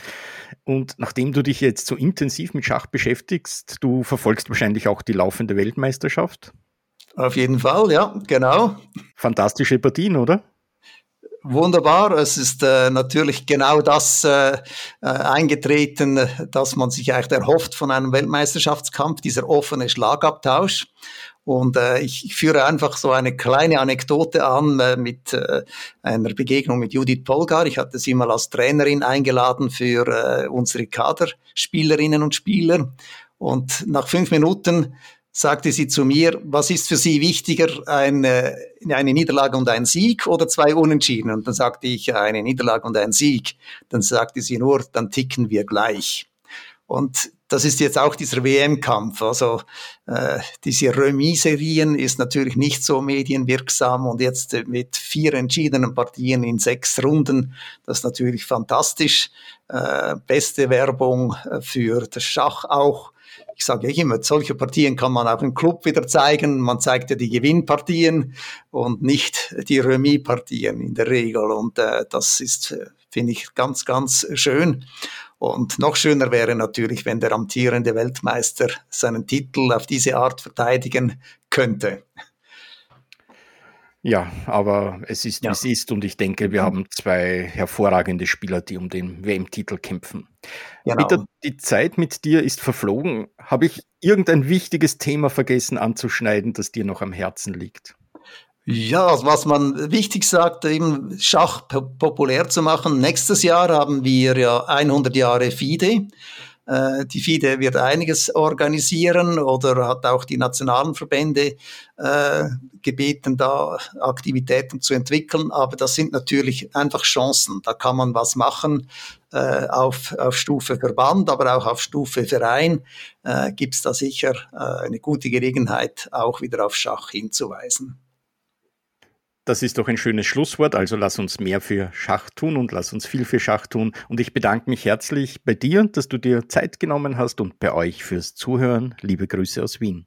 Und nachdem du dich jetzt so intensiv mit Schach beschäftigst, du verfolgst wahrscheinlich auch die laufende Weltmeisterschaft. Auf jeden Fall, ja, genau. Fantastische Partien, oder? Wunderbar. Es ist äh, natürlich genau das äh, äh, eingetreten, dass man sich eigentlich erhofft von einem Weltmeisterschaftskampf, dieser offene Schlagabtausch. Und äh, ich, ich führe einfach so eine kleine Anekdote an äh, mit äh, einer Begegnung mit Judith Polgar. Ich hatte sie mal als Trainerin eingeladen für äh, unsere Kaderspielerinnen und Spieler. Und nach fünf Minuten sagte sie zu mir, was ist für Sie wichtiger, eine, eine Niederlage und ein Sieg oder zwei Unentschieden? Und dann sagte ich, eine Niederlage und ein Sieg. Dann sagte sie nur, dann ticken wir gleich. Und das ist jetzt auch dieser WM-Kampf. Also äh, diese Remis-Serien ist natürlich nicht so medienwirksam und jetzt mit vier entschiedenen Partien in sechs Runden, das ist natürlich fantastisch. Äh, beste Werbung äh, für das Schach auch. Ich sage ja immer, solche Partien kann man auch im Club wieder zeigen. Man zeigt ja die Gewinnpartien und nicht die Remis-Partien in der Regel. Und äh, das ist, äh, finde ich, ganz, ganz schön. Und noch schöner wäre natürlich, wenn der amtierende Weltmeister seinen Titel auf diese Art verteidigen könnte. Ja, aber es ist, ja. wie es ist und ich denke, wir haben zwei hervorragende Spieler, die um den WM-Titel kämpfen. Genau. Peter, die Zeit mit dir ist verflogen. Habe ich irgendein wichtiges Thema vergessen anzuschneiden, das dir noch am Herzen liegt? Ja, was man wichtig sagt, eben Schach populär zu machen. Nächstes Jahr haben wir ja 100 Jahre FIDE. Äh, die FIDE wird einiges organisieren oder hat auch die nationalen Verbände äh, gebeten, da Aktivitäten zu entwickeln. Aber das sind natürlich einfach Chancen. Da kann man was machen äh, auf, auf Stufe Verband, aber auch auf Stufe Verein äh, gibt es da sicher äh, eine gute Gelegenheit, auch wieder auf Schach hinzuweisen. Das ist doch ein schönes Schlusswort. Also lass uns mehr für Schach tun und lass uns viel für Schach tun. Und ich bedanke mich herzlich bei dir, dass du dir Zeit genommen hast und bei euch fürs Zuhören. Liebe Grüße aus Wien.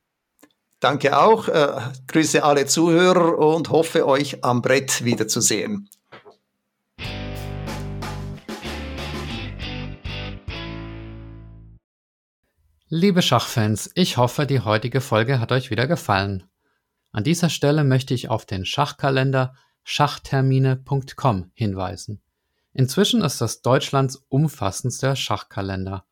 Danke auch. Äh, grüße alle Zuhörer und hoffe euch am Brett wiederzusehen. Liebe Schachfans, ich hoffe, die heutige Folge hat euch wieder gefallen. An dieser Stelle möchte ich auf den Schachkalender schachtermine.com hinweisen. Inzwischen ist das Deutschlands umfassendster Schachkalender.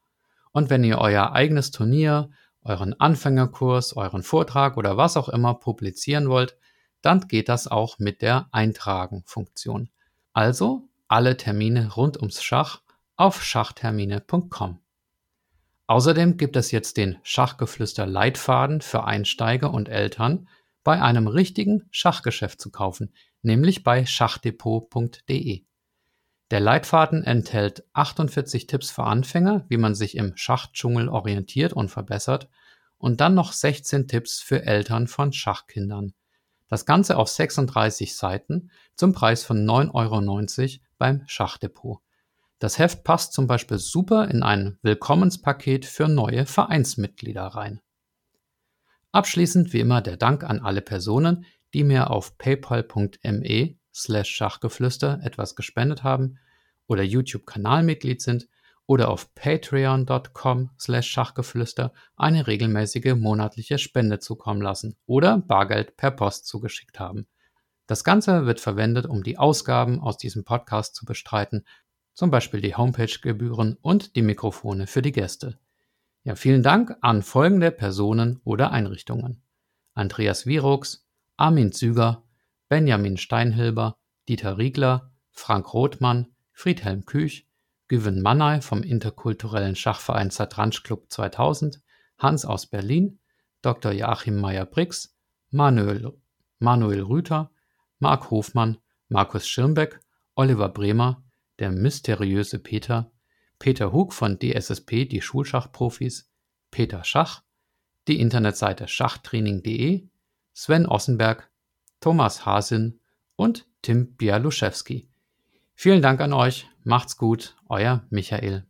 Und wenn ihr euer eigenes Turnier, euren Anfängerkurs, euren Vortrag oder was auch immer publizieren wollt, dann geht das auch mit der Eintragen-Funktion. Also alle Termine rund ums Schach auf schachtermine.com. Außerdem gibt es jetzt den Schachgeflüster Leitfaden für Einsteiger und Eltern, bei einem richtigen Schachgeschäft zu kaufen, nämlich bei schachdepot.de. Der Leitfaden enthält 48 Tipps für Anfänger, wie man sich im Schachdschungel orientiert und verbessert, und dann noch 16 Tipps für Eltern von Schachkindern. Das Ganze auf 36 Seiten zum Preis von 9,90 Euro beim Schachdepot. Das Heft passt zum Beispiel super in ein Willkommenspaket für neue Vereinsmitglieder rein. Abschließend wie immer der Dank an alle Personen, die mir auf paypal.me slash Schachgeflüster etwas gespendet haben oder YouTube-Kanalmitglied sind oder auf patreon.com slash Schachgeflüster eine regelmäßige monatliche Spende zukommen lassen oder Bargeld per Post zugeschickt haben. Das Ganze wird verwendet, um die Ausgaben aus diesem Podcast zu bestreiten, zum Beispiel die Homepage-Gebühren und die Mikrofone für die Gäste. Ja, vielen Dank an folgende Personen oder Einrichtungen. Andreas Virux, Armin Züger, Benjamin Steinhilber, Dieter Riegler, Frank Rothmann, Friedhelm Küch, Güven Mannay vom interkulturellen Schachverein Zatransch Club 2000, Hans aus Berlin, Dr. Joachim Meyer-Brix, Manuel, Manuel Rüther, Marc Hofmann, Markus Schirmbeck, Oliver Bremer, der mysteriöse Peter, Peter Hug von DSSP, die Schulschachprofis, Peter Schach, die Internetseite schachtraining.de, Sven Ossenberg, Thomas Hasin und Tim Bialuszewski. Vielen Dank an euch, macht's gut, euer Michael